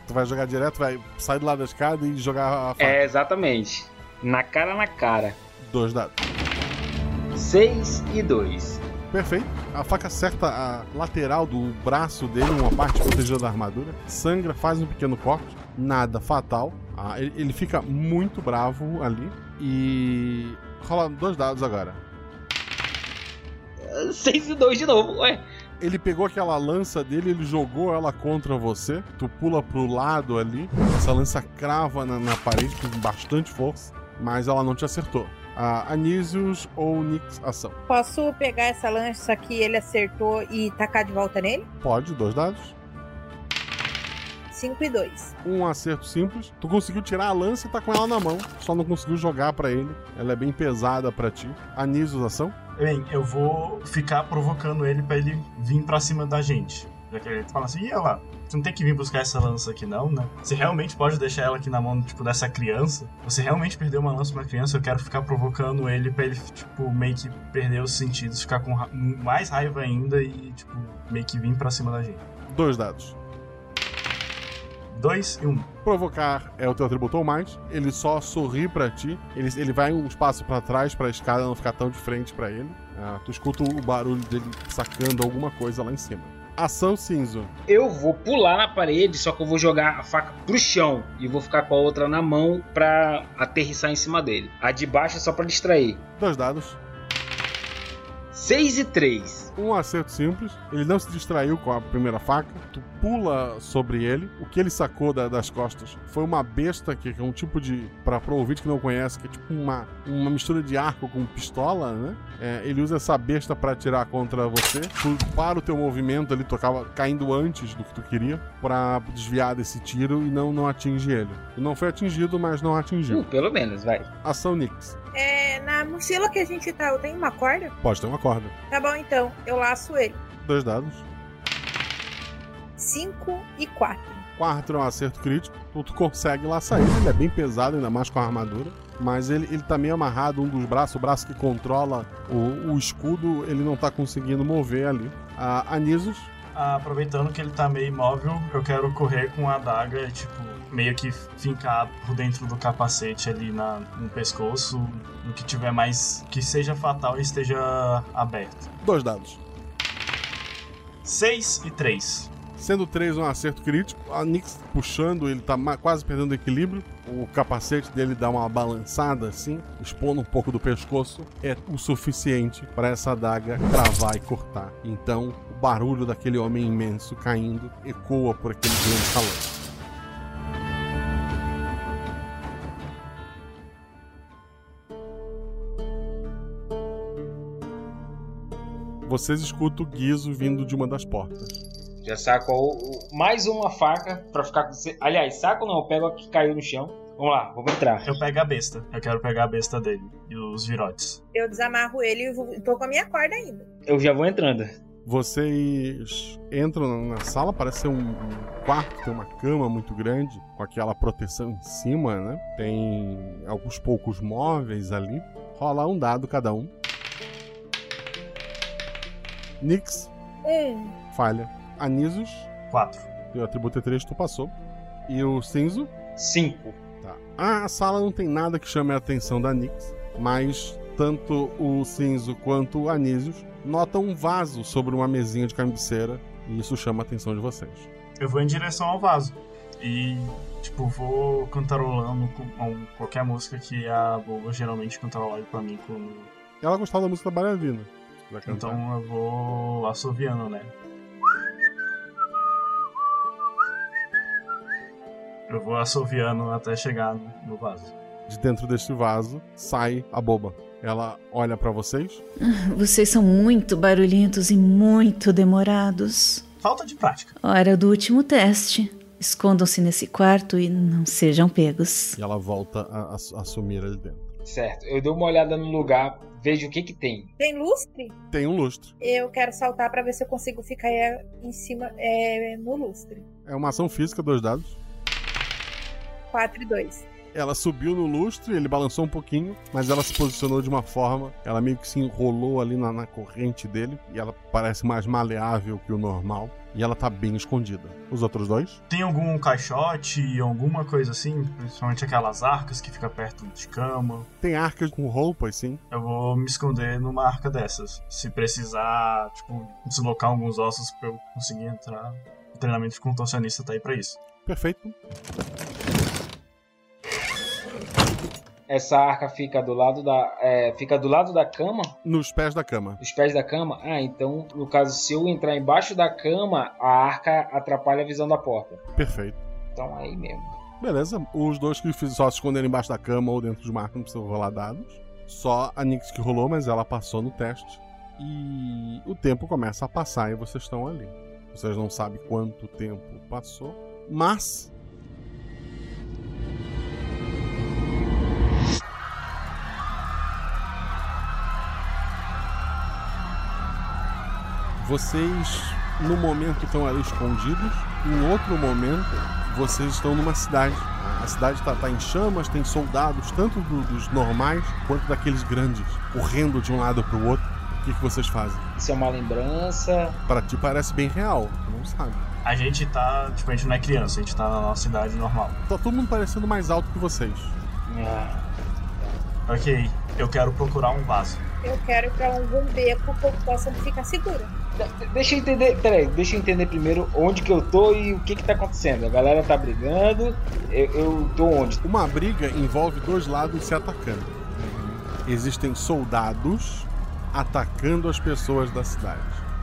Tu vai jogar direto, vai sair do lado da escada e jogar a faca. É, exatamente. Na cara na cara. Dois dados. 6 e 2. Perfeito. A faca acerta a lateral do braço dele, uma parte protegida da armadura. Sangra, faz um pequeno corte. Nada fatal. Ah, ele, ele fica muito bravo ali. E. Rola dois dados agora. 6 e 2 de novo, ué. Ele pegou aquela lança dele, ele jogou ela contra você. Tu pula pro lado ali. Essa lança crava na, na parede com bastante força. Mas ela não te acertou. Ah, Anísios ou Nix ação? Posso pegar essa lança que ele acertou e tacar de volta nele? Pode, dois dados. 5 e 2. Um acerto simples. Tu conseguiu tirar a lança e tá com ela na mão. Só não conseguiu jogar pra ele. Ela é bem pesada pra ti. Anísios ação? Bem, eu vou ficar provocando ele pra ele vir pra cima da gente. Já que ele fala assim, e lá, você não tem que vir buscar essa lança aqui não, né? Você realmente pode deixar ela aqui na mão, tipo, dessa criança? Você realmente perdeu uma lança pra uma criança? Eu quero ficar provocando ele pra ele, tipo, meio que perder os sentidos, ficar com ra- mais raiva ainda e, tipo, meio que vir pra cima da gente. Dois dados. Dois e um. Provocar é o teu atributo ou mais. Ele só sorri pra ti. Ele, ele vai um espaço pra trás pra escada não ficar tão de frente pra ele. Ah, tu escuta o barulho dele sacando alguma coisa lá em cima. Ação cinzo. Eu vou pular na parede, só que eu vou jogar a faca pro chão e vou ficar com a outra na mão pra aterrissar em cima dele. A de baixo é só pra distrair. Dois dados. 6 e 3. Um acerto simples. Ele não se distraiu com a primeira faca. Tu pula sobre ele. O que ele sacou da- das costas foi uma besta, que é um tipo de. Pra, pra um ouvinte que não conhece, que é tipo uma, uma mistura de arco com pistola, né? É, ele usa essa besta pra atirar contra você. Tu para o teu movimento ali, tu acaba caindo antes do que tu queria, pra desviar desse tiro e não, não atinge ele. Tu não foi atingido, mas não atingiu. Uh, pelo menos, vai. Ação Nix. É, na mochila que a gente tá, eu tenho uma corda? Pode ter uma corda. Tá bom então, eu laço ele. Dois dados. 5 e 4. 4 é um acerto crítico. Tu, tu consegue laçar ele. Ele é bem pesado, ainda mais com a armadura. Mas ele, ele tá meio amarrado, um dos braços, o braço que controla o, o escudo, ele não tá conseguindo mover ali. A Anisos, Ah, aproveitando que ele tá meio imóvel, eu quero correr com a adaga e, tipo, meio que fincar por dentro do capacete ali na, no pescoço, no que tiver mais. que seja fatal e esteja aberto. dois dados. 6 e 3. Sendo 3 um acerto crítico, a Nix puxando, ele tá quase perdendo o equilíbrio. O capacete dele dá uma balançada assim, expondo um pouco do pescoço. É o suficiente para essa adaga cravar e cortar. Então, o barulho daquele homem imenso caindo ecoa por aquele grande salão. Vocês escutam o guizo vindo de uma das portas. Já saco o- o- mais uma faca pra ficar com você. Aliás, saco não, eu pego a que caiu no chão. Vamos lá, vamos entrar. Eu pego a besta. Eu quero pegar a besta dele e os virotes. Eu desamarro ele e vou- tô com a minha corda ainda. Eu já vou entrando. Vocês entram na sala, parece ser um um quarto, tem uma cama muito grande, com aquela proteção em cima, né? Tem alguns poucos móveis ali. Rola um dado cada um. Nix, Um. falha. Anisos, 4. Teu atributo é 3, tu passou. E o Cinzo? 5. Tá. A sala não tem nada que chame a atenção da Nix, mas tanto o Cinzo quanto o Anísios notam um vaso sobre uma mesinha de cabeceira e isso chama a atenção de vocês. Eu vou em direção ao vaso. E, tipo, vou cantarolando com, com qualquer música que a Boba geralmente cantarola pra mim quando. Ela gostava da música da bailarina. Então eu vou assoviando, né? Eu vou assoviando até chegar no, vaso. De dentro deste vaso sai a boba. Ela olha pra vocês. Vocês são muito barulhentos e muito demorados. Falta de prática. Hora do último teste. Escondam-se nesse quarto e não sejam pegos. E ela volta a, a- a sumir ali dentro. Certo, eu dou uma olhada no lugar, vejo o que que tem. Tem lustre? Tem um lustre. Eu quero saltar pra ver se eu consigo ficar é, em cima, é, no lustre. É uma ação física, dois dados. 4 e 2. Ela subiu no lustre, ele balançou um pouquinho, mas ela se posicionou de uma forma. Ela meio que se enrolou ali na, na corrente dele. E ela parece mais maleável que o normal. E ela tá bem escondida. Os outros dois? Tem algum caixote, alguma coisa assim? Principalmente aquelas arcas que fica perto de cama. Tem arcas com roupas, sim. Eu vou me esconder numa arca dessas. Se precisar, tipo, deslocar alguns ossos pra eu conseguir entrar. O treinamento de contorcionista tá aí pra isso. Perfeito. Essa arca fica do lado da. é, fica do lado da cama? Nos pés da cama. Os pés da cama? Ah, então, no caso, se eu entrar embaixo da cama, a arca atrapalha a visão da porta. Perfeito. Então aí mesmo. Beleza. Os dois que só se esconderam embaixo da cama ou dentro de uma arca não precisam rolar dados. Só a Nix que rolou, mas ela passou no teste. E o tempo começa a passar e vocês estão ali. Vocês não sabem quanto tempo passou, mas Vocês, no momento, estão ali escondidos. Em outro momento, vocês estão numa cidade. A cidade está em chamas, tem soldados, tanto do- dos normais quanto daqueles grandes, correndo de um lado para o outro. O que, que vocês fazem? Isso é uma lembrança. Para ti parece bem real, tu não sabe. A gente tá, tipo, a gente não é criança, a gente tá na nossa idade normal. Tá todo mundo parecendo mais alto que vocês. Ok, eu quero procurar um vaso. Eu quero ir pra algum beco que eu possa ficar segura. De- Deixa eu entender, peraí, deixa eu entender primeiro onde que eu tô e o que que tá acontecendo. A galera tá brigando, eu, eu tô onde? Uma briga envolve dois lados se atacando. Existem soldados atacando as pessoas da cidade.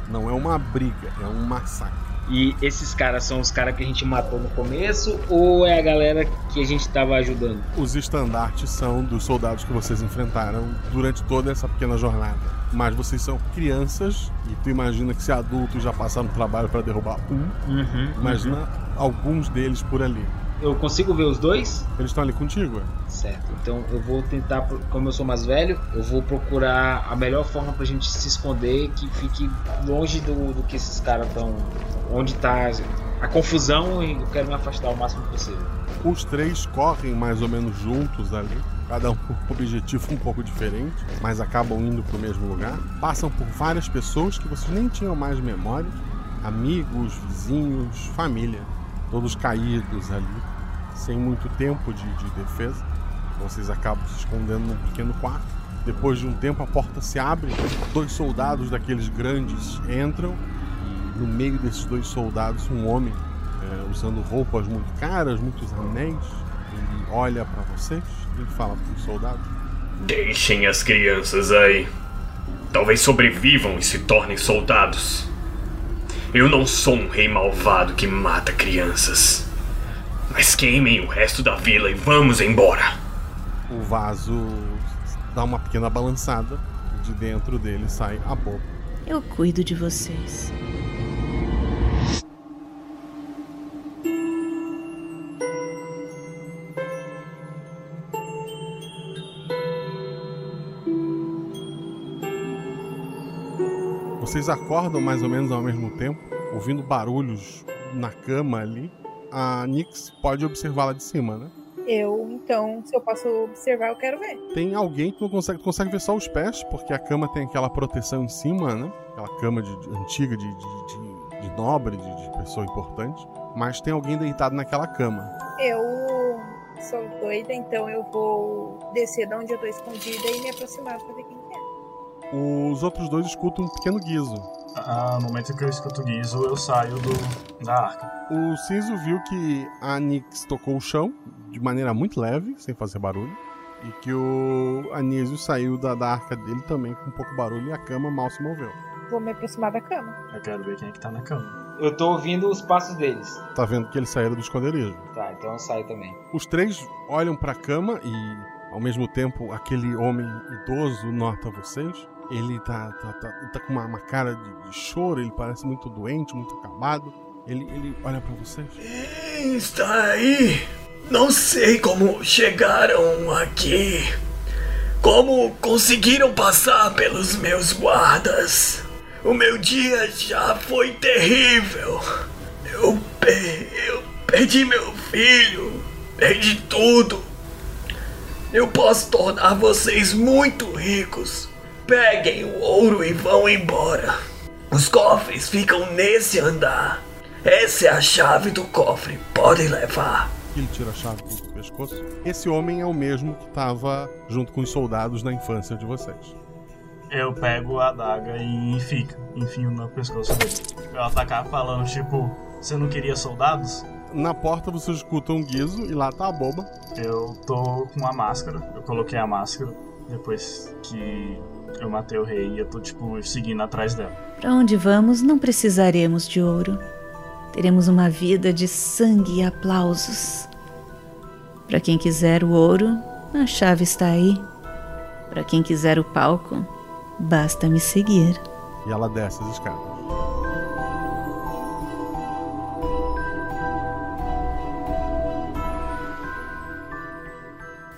Não é uma briga, é um massacre. E esses caras são os caras que a gente matou no começo ou é a galera que a gente tava ajudando? Os estandartes são dos soldados que vocês enfrentaram durante toda essa pequena jornada. Mas vocês são crianças e tu imagina que se adultos já passaram trabalho para derrubar um, Uhum, imagina uhum. alguns deles por ali. Eu consigo ver os dois? Eles estão ali contigo? é? Certo. Então eu vou tentar, como eu sou mais velho, eu vou procurar a melhor forma pra gente se esconder que fique longe do, do que esses caras estão. Onde tá a confusão e eu quero me afastar o máximo possível. Os três correm mais ou menos juntos ali, cada um com um objetivo um pouco diferente, mas acabam indo para o mesmo lugar. Passam por várias pessoas que vocês nem tinham mais memórias, amigos, vizinhos, família, todos caídos ali, sem muito tempo de, de defesa. Vocês acabam se escondendo num pequeno quarto. Depois de um tempo, a porta se abre, dois soldados daqueles grandes entram e no meio desses dois soldados, um homem é, usando roupas muito caras, muitos anéis. Ele olha para vocês e fala para os soldados: Deixem as crianças aí. Talvez sobrevivam e se tornem soldados. Eu não sou um rei malvado que mata crianças. Mas queimem o resto da vila e vamos embora. O vaso dá uma pequena balançada e de dentro dele sai a boca. Eu cuido de vocês. Vocês acordam mais ou menos ao mesmo tempo, ouvindo barulhos na cama ali. A Nix pode observá-la de cima, né? Eu, então, se eu posso observar, eu quero ver. Tem alguém que não consegue, consegue ver só os pés, porque a cama tem aquela proteção em cima, né? Aquela cama de, de- antiga de, de, de- de nobre, de, pessoa importante. Mas tem alguém deitado naquela cama. Eu sou doida, então eu vou descer de onde eu tô escondida e me aproximar pra ver quem que é. Os outros dois escutam um pequeno guizo. Ah, no momento que eu escuto guizo, eu saio do, da arca. O Cinzo viu que a Nix tocou o chão de maneira muito leve, sem fazer barulho. E que o Anísio saiu da, da arca dele também com pouco barulho e a cama mal se moveu. Vou me aproximar da cama. Eu quero ver quem é que tá na cama. Eu tô ouvindo os passos deles. Tá vendo que eles saíram do esconderijo. Tá, então eu saio também. Os três olham pra cama e, ao mesmo tempo, aquele homem idoso nota vocês. Ele tá, tá, tá, tá com uma, uma cara de, de choro, ele parece muito doente, muito acabado. Ele, ele olha pra vocês. Quem está aí? Não sei como chegaram aqui. Como conseguiram passar pelos meus guardas? O meu dia já foi terrível. Eu, eu perdi meu filho, perdi tudo. Eu posso tornar vocês muito ricos. Peguem o ouro e vão embora. Os cofres ficam nesse andar. Essa é a chave do cofre. Podem levar. Ele tira a chave do pescoço. Esse homem é o mesmo que tava junto com os soldados na infância de vocês. Eu pego a adaga e fica, enfio no pescoço dele. Eu atacar falando, tipo, você não queria soldados? Na porta você escuta um guizo e lá tá a boba. Eu tô com a máscara, eu coloquei a máscara depois que eu matei o rei e eu tô, tipo, seguindo atrás dela. Para onde vamos, não precisaremos de ouro. Teremos uma vida de sangue e aplausos. Para quem quiser o ouro, a chave está aí. Para quem quiser o palco, basta me seguir. E ela desce as escadas.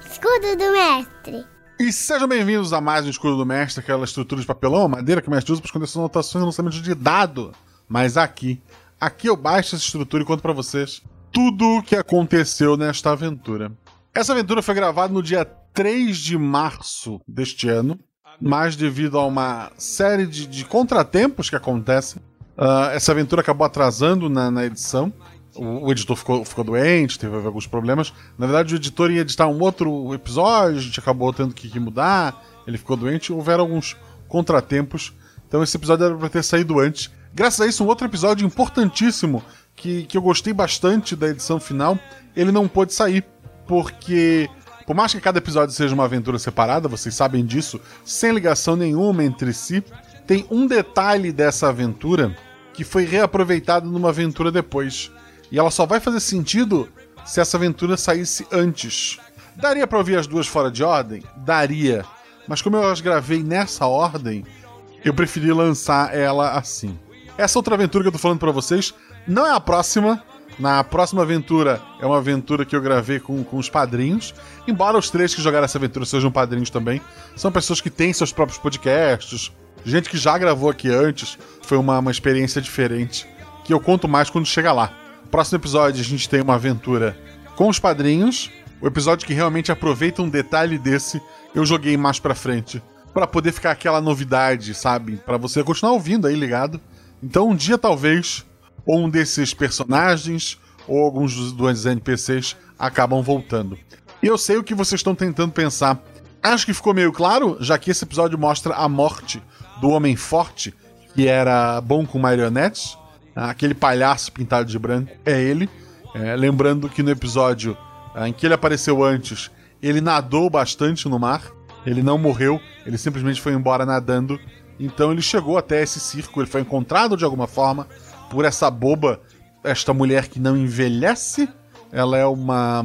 Escudo do mestre. E sejam bem-vindos a mais um Escudo do Mestre, aquela estrutura de papelão, madeira que o mestre usa para esconder suas anotações e lançamentos de dado. Mas aqui, aqui eu baixo essa estrutura e conto para vocês tudo o que aconteceu nesta aventura. Essa aventura foi gravada no dia 3 de março deste ano, mas devido a uma série de, de contratempos que acontecem, ah, essa aventura acabou atrasando na, na edição. O, o editor ficou, ficou doente, teve alguns problemas. Na verdade, o editor ia editar um outro episódio, a gente acabou tendo que, mudar. Ele ficou doente, houveram alguns contratempos. Então, esse episódio era para ter saído antes. Graças a isso, um outro episódio importantíssimo que, que eu gostei bastante da edição final, ele não pôde sair, porque por Por mais que cada episódio seja uma aventura separada, vocês sabem disso, sem ligação nenhuma entre si, tem um detalhe dessa aventura que foi reaproveitado numa aventura depois. E ela só vai fazer sentido se essa aventura saísse antes. Daria pra ouvir as duas fora de ordem? Daria. Mas como eu as gravei nessa ordem, eu preferi lançar ela assim. Essa outra aventura que eu tô falando pra vocês não é a próxima. Na próxima aventura é uma aventura que eu gravei com, com os padrinhos. Embora os três que jogaram essa aventura sejam padrinhos também, são pessoas que têm seus próprios podcasts, gente que já gravou aqui antes. Foi uma, uma experiência diferente que eu conto mais quando chega lá. Próximo episódio a gente tem uma aventura com os padrinhos. O episódio que realmente aproveita um detalhe desse, eu joguei mais pra frente. Pra poder ficar aquela novidade, sabe? Pra você continuar ouvindo aí ligado. Então um dia talvez, ou um desses personagens, ou alguns dos, dos NPCs acabam voltando. E eu sei o que vocês estão tentando pensar. Acho que ficou meio claro, já que esse episódio mostra a morte do Homem Forte, que era bom com marionetes. Aquele palhaço pintado de branco é ele. É, lembrando que no episódio ah, em que ele apareceu antes, ele nadou bastante no mar. Ele não morreu, ele simplesmente foi embora nadando. Então ele chegou até esse circo, ele foi encontrado de alguma forma por essa boba, esta mulher que não envelhece. Ela é uma,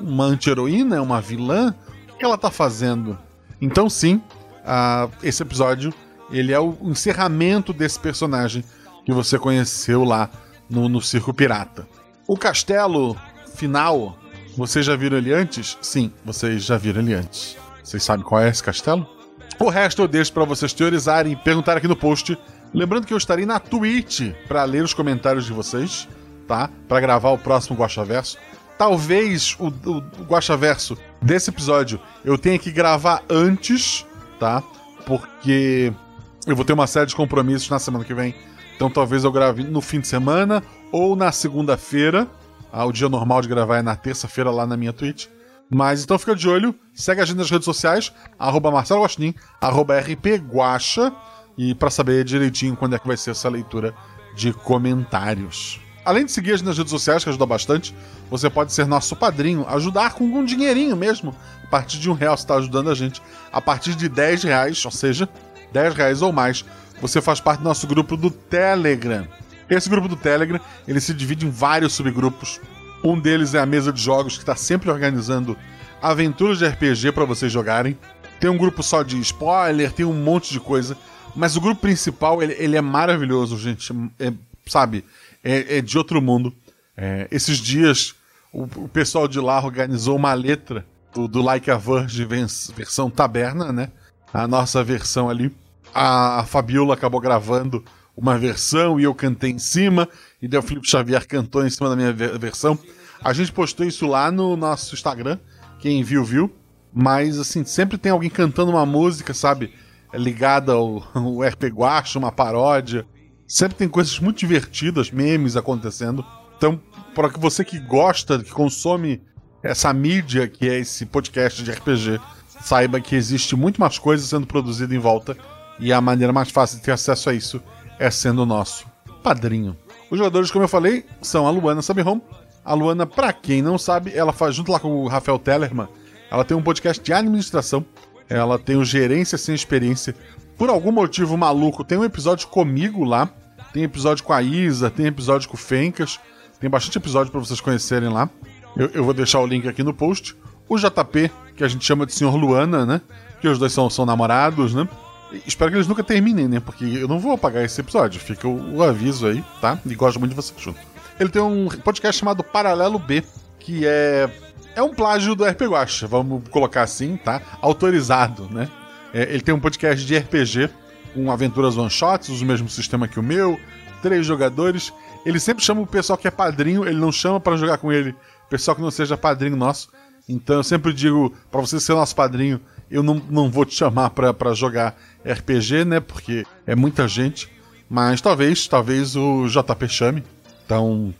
uma anti-heroína, é uma vilã. O que ela tá fazendo? Então, sim, uh, esse episódio ele é o encerramento desse personagem que você conheceu lá no, no Circo Pirata. O castelo final, vocês já viram ele antes? Sim, vocês já viram ele antes. Vocês sabem qual é esse castelo? O resto eu deixo para vocês teorizarem e perguntar aqui no post. Lembrando que eu estarei na Twitch para ler os comentários de vocês, tá? Para gravar o próximo Guaxa Verso. Talvez o, o, o desse episódio eu tenha que gravar antes, tá? Porque eu vou ter uma série de compromissos na semana que vem. Então talvez eu grave no fim de semana ou na segunda-feira. Ah, o dia normal de gravar é na terça-feira lá na minha Twitch. Mas então fica de olho, segue a gente nas redes sociais, arroba Marcelo arroba rpguacha, e para saber direitinho quando é que vai ser essa leitura de comentários. Além de seguir a gente nas redes sociais, que ajuda bastante, você pode ser nosso padrinho, ajudar com um dinheirinho mesmo. A partir de um real você está ajudando a gente. A partir de 10 reais, ou seja, 10 reais ou mais, você faz parte do nosso grupo do Telegram. Esse grupo do Telegram, ele se divide em vários subgrupos. Um deles é a mesa de jogos que está sempre organizando aventuras de RPG para vocês jogarem. Tem um grupo só de spoiler, tem um monte de coisa. Mas o grupo principal, ele, ele é maravilhoso, gente. É, sabe? É, é, de outro mundo. É, esses dias, o, o, pessoal de lá organizou uma letra do, do Like a Verge versão taberna, né? A nossa versão ali. A, Fabiola acabou gravando uma versão e eu cantei em cima, e daí o Felipe Xavier cantou em cima da minha versão. A gente postou isso lá no nosso Instagram, quem viu, viu. Mas, assim, sempre tem alguém cantando uma música, sabe? Ligada ao, ao RP Guacha, uma paródia. Sempre tem coisas muito divertidas, memes acontecendo. Então, para que você que gosta, que consome essa mídia que é esse podcast de RPG, saiba que existe muito mais coisas sendo produzida em volta. E a maneira mais fácil de ter acesso a isso é sendo nosso padrinho. Os jogadores, como eu falei, são a Luana Sabihom. A Luana, pra quem não sabe, ela faz junto lá com o Rafael Tellerman, ela tem um podcast de administração. Ela tem o Gerência Sem Experiência. Por algum motivo maluco, tem um episódio comigo lá. Tem episódio com a Isa, tem episódio com o Fencas. Tem bastante episódio para vocês conhecerem lá. Eu, eu, vou deixar o link aqui no post. O JP, que a gente chama de Senhor Luana, né? Que os dois são, são namorados, né? Espero que eles nunca terminem, né? Porque eu não vou apagar esse episódio. Fica o, o aviso aí, tá? E gosto muito de vocês junto. Ele tem um podcast chamado Paralelo B, que é. É um plágio do RPG Guacha, vamos colocar assim, tá? Autorizado, né? É, ele tem um podcast de RPG com aventuras one-shots, o mesmo sistema que o meu, três jogadores. Ele sempre chama o pessoal que é padrinho, ele não chama para jogar com ele pessoal que não seja padrinho nosso. Então eu sempre digo, para você ser nosso padrinho, eu não, não vou te chamar para jogar RPG, né? Porque é muita gente. Mas talvez, talvez o JP chame. Então.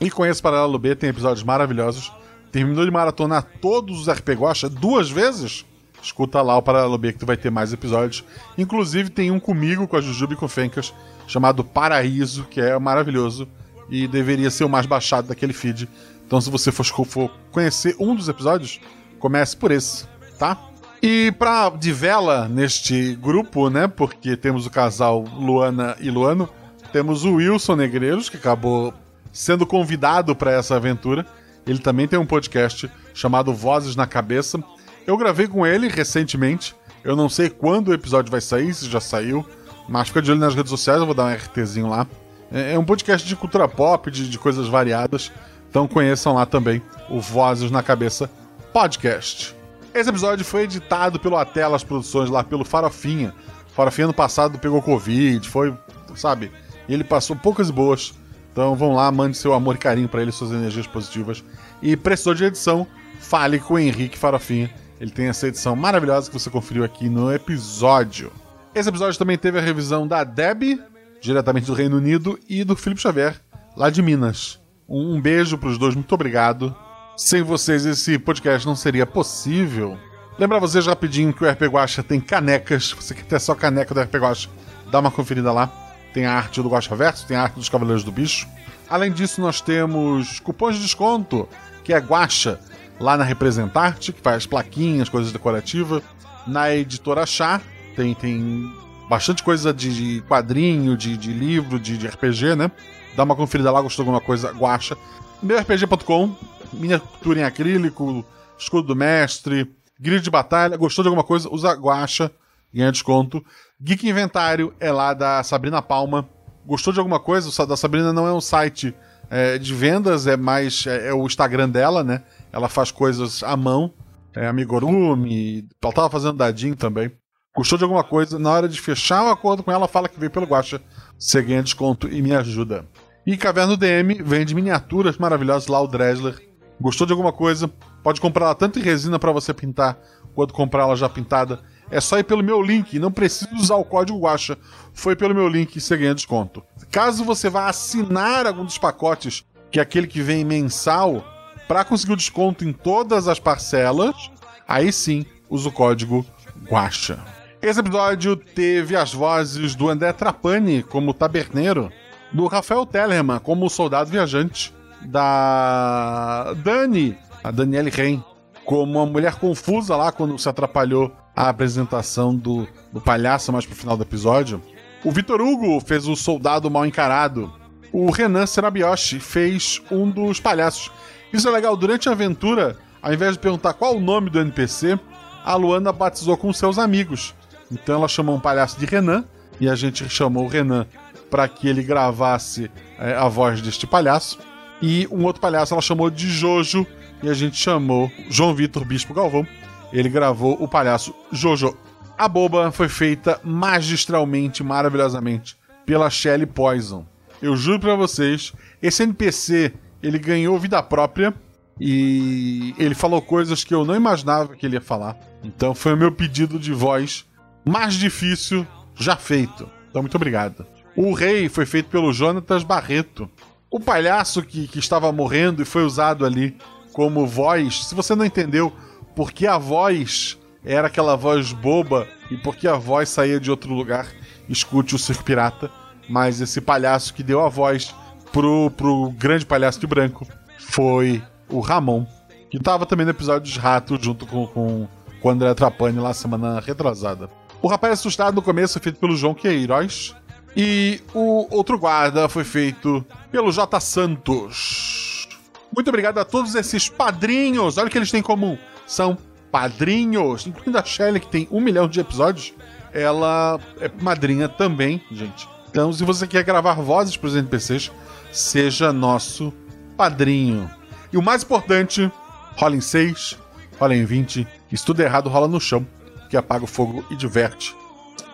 E conheço Paralelo B, tem episódios maravilhosos. Terminou de maratonar todos os RPG Guacha duas vezes? Escuta lá o Paralelo B que tu vai ter mais episódios. Inclusive tem um comigo, com a Jujuba e com o Fencas, chamado Paraíso, que é maravilhoso e deveria ser o mais baixado daquele feed. Então se você for, for conhecer um dos episódios, Comece por esse, tá? E pra de vela neste grupo, né? Porque temos o casal Luana e Luano, temos o Wilson Negreiros, que acabou sendo convidado para essa aventura. Ele também tem um podcast chamado Vozes na Cabeça. Eu gravei com ele recentemente. Eu não sei quando o episódio vai sair, se já saiu, mas fica de olho nas redes sociais, eu vou dar um RTzinho lá. É é um podcast de cultura pop, de, de coisas variadas. Então conheçam lá também o Vozes na Cabeça Podcast. Esse episódio foi editado pelo Atelas Produções, lá pelo Farofinha. Farofinha no passado pegou Covid, foi, sabe? Ele passou poucas boas. Então vão lá, mande seu amor e carinho para ele, suas energias positivas. E precisou de edição, fale com o Henrique Farofinha. Ele tem essa edição maravilhosa que você conferiu aqui no episódio. Esse episódio também teve a revisão da Deb, diretamente do Reino Unido, e do Felipe Xavier, lá de Minas. Um, beijo pros dois, muito obrigado. Sem vocês, esse podcast não seria possível. Lembrar vocês rapidinho que o RP Guacha tem canecas. Você quer ter só caneca do RP Guacha, dá uma conferida lá. Tem a arte do Guacha Verso, tem a arte dos Cavaleiros do Bicho. Além disso, nós temos cupons de desconto, que é Guacha, lá na Representarte, que faz plaquinhas, coisas decorativas. Na Editora Chá, tem, tem bastante coisa de, de quadrinho, de, de livro, de, de RPG, né? Dá uma conferida lá, gostou de alguma coisa, Guacha. MeuRPG.com, miniatura em acrílico, escudo do mestre, grid de batalha. Gostou de alguma coisa? Usa Guacha, ganha desconto. Geek Inventário é lá da Sabrina Palma. Gostou de alguma coisa? O da Sabrina não é um site é, de vendas, é mais é, é, o Instagram dela, né? Ela faz coisas à mão. É amigurumi, ela tava fazendo dadinho também. Gostou de alguma coisa? Na hora de fechar o acordo com ela, fala que veio pelo Guacha. Você ganha desconto e me ajuda. E Caverna DM vende miniaturas maravilhosas lá, o Dresler. Gostou de alguma coisa? Pode comprar ela tanto em resina para você pintar, quanto comprar ela já pintada. É só ir pelo meu link, não precisa usar o código Guacha. Foi pelo meu link e você ganha desconto. Caso você vá assinar algum dos pacotes, que é aquele que vem mensal, para conseguir o desconto em todas as parcelas, aí sim usa o código Guacha. Esse episódio teve as vozes do André Trapani como taberneiro, do Rafael Tellerman como soldado viajante, da Dani, a Daniele Rein, como uma mulher confusa lá quando se atrapalhou a apresentação do, do palhaço mais pro final do episódio. O Vitor Hugo fez o soldado mal encarado. O Renan Serabioshi fez um dos palhaços. Isso é legal, durante a aventura, ao invés de perguntar qual o nome do NPC, a Luana batizou com seus amigos. Então ela chamou um palhaço de Renan e a gente chamou o Renan para que ele gravasse é, a voz deste palhaço. E um outro palhaço ela chamou de Jojo e a gente chamou João Vitor Bispo Galvão. Ele gravou o palhaço Jojo. A boba foi feita magistralmente, maravilhosamente pela Shelley Poison. Eu juro para vocês, esse NPC ele ganhou vida própria e ele falou coisas que eu não imaginava que ele ia falar. Então foi o meu pedido de voz mais difícil já feito. Então muito obrigado. O rei foi feito pelo Jonatas Barreto. O palhaço que, que estava morrendo e foi usado ali como voz. Se você não entendeu por que a voz era aquela voz boba e por que a voz saía de outro lugar, escute o Circo Pirata. Mas esse palhaço que deu a voz pro, pro grande palhaço de branco foi o Ramon, que estava também no episódio dos Ratos junto com, com, com o André Trapani lá semana retrasada. O rapaz assustado no começo foi feito pelo João Queiroz. E o outro guarda foi feito pelo J. Santos. Muito obrigado a todos esses padrinhos. Olha o que eles têm em comum. São padrinhos, incluindo a Shelly, que tem um milhão de episódios. Ela é madrinha também, gente. Então, se você quer gravar vozes para os NPCs, seja nosso padrinho. E o mais importante, rola em 6, rola em 20. Se tudo errado, rola no chão, que apaga o fogo e diverte.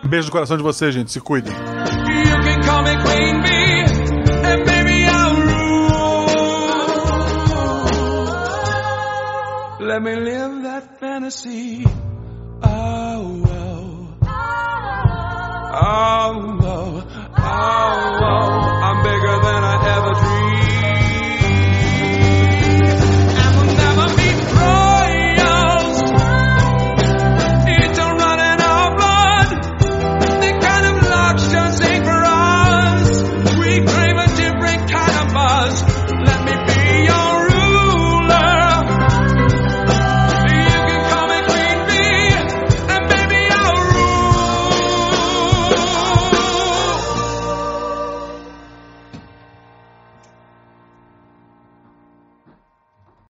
Beijo no coração de vocês, gente. Se cuidem. Let me live that fantasy. Oh, oh, oh, oh, oh, oh. I'm bigger than I ever dreamed.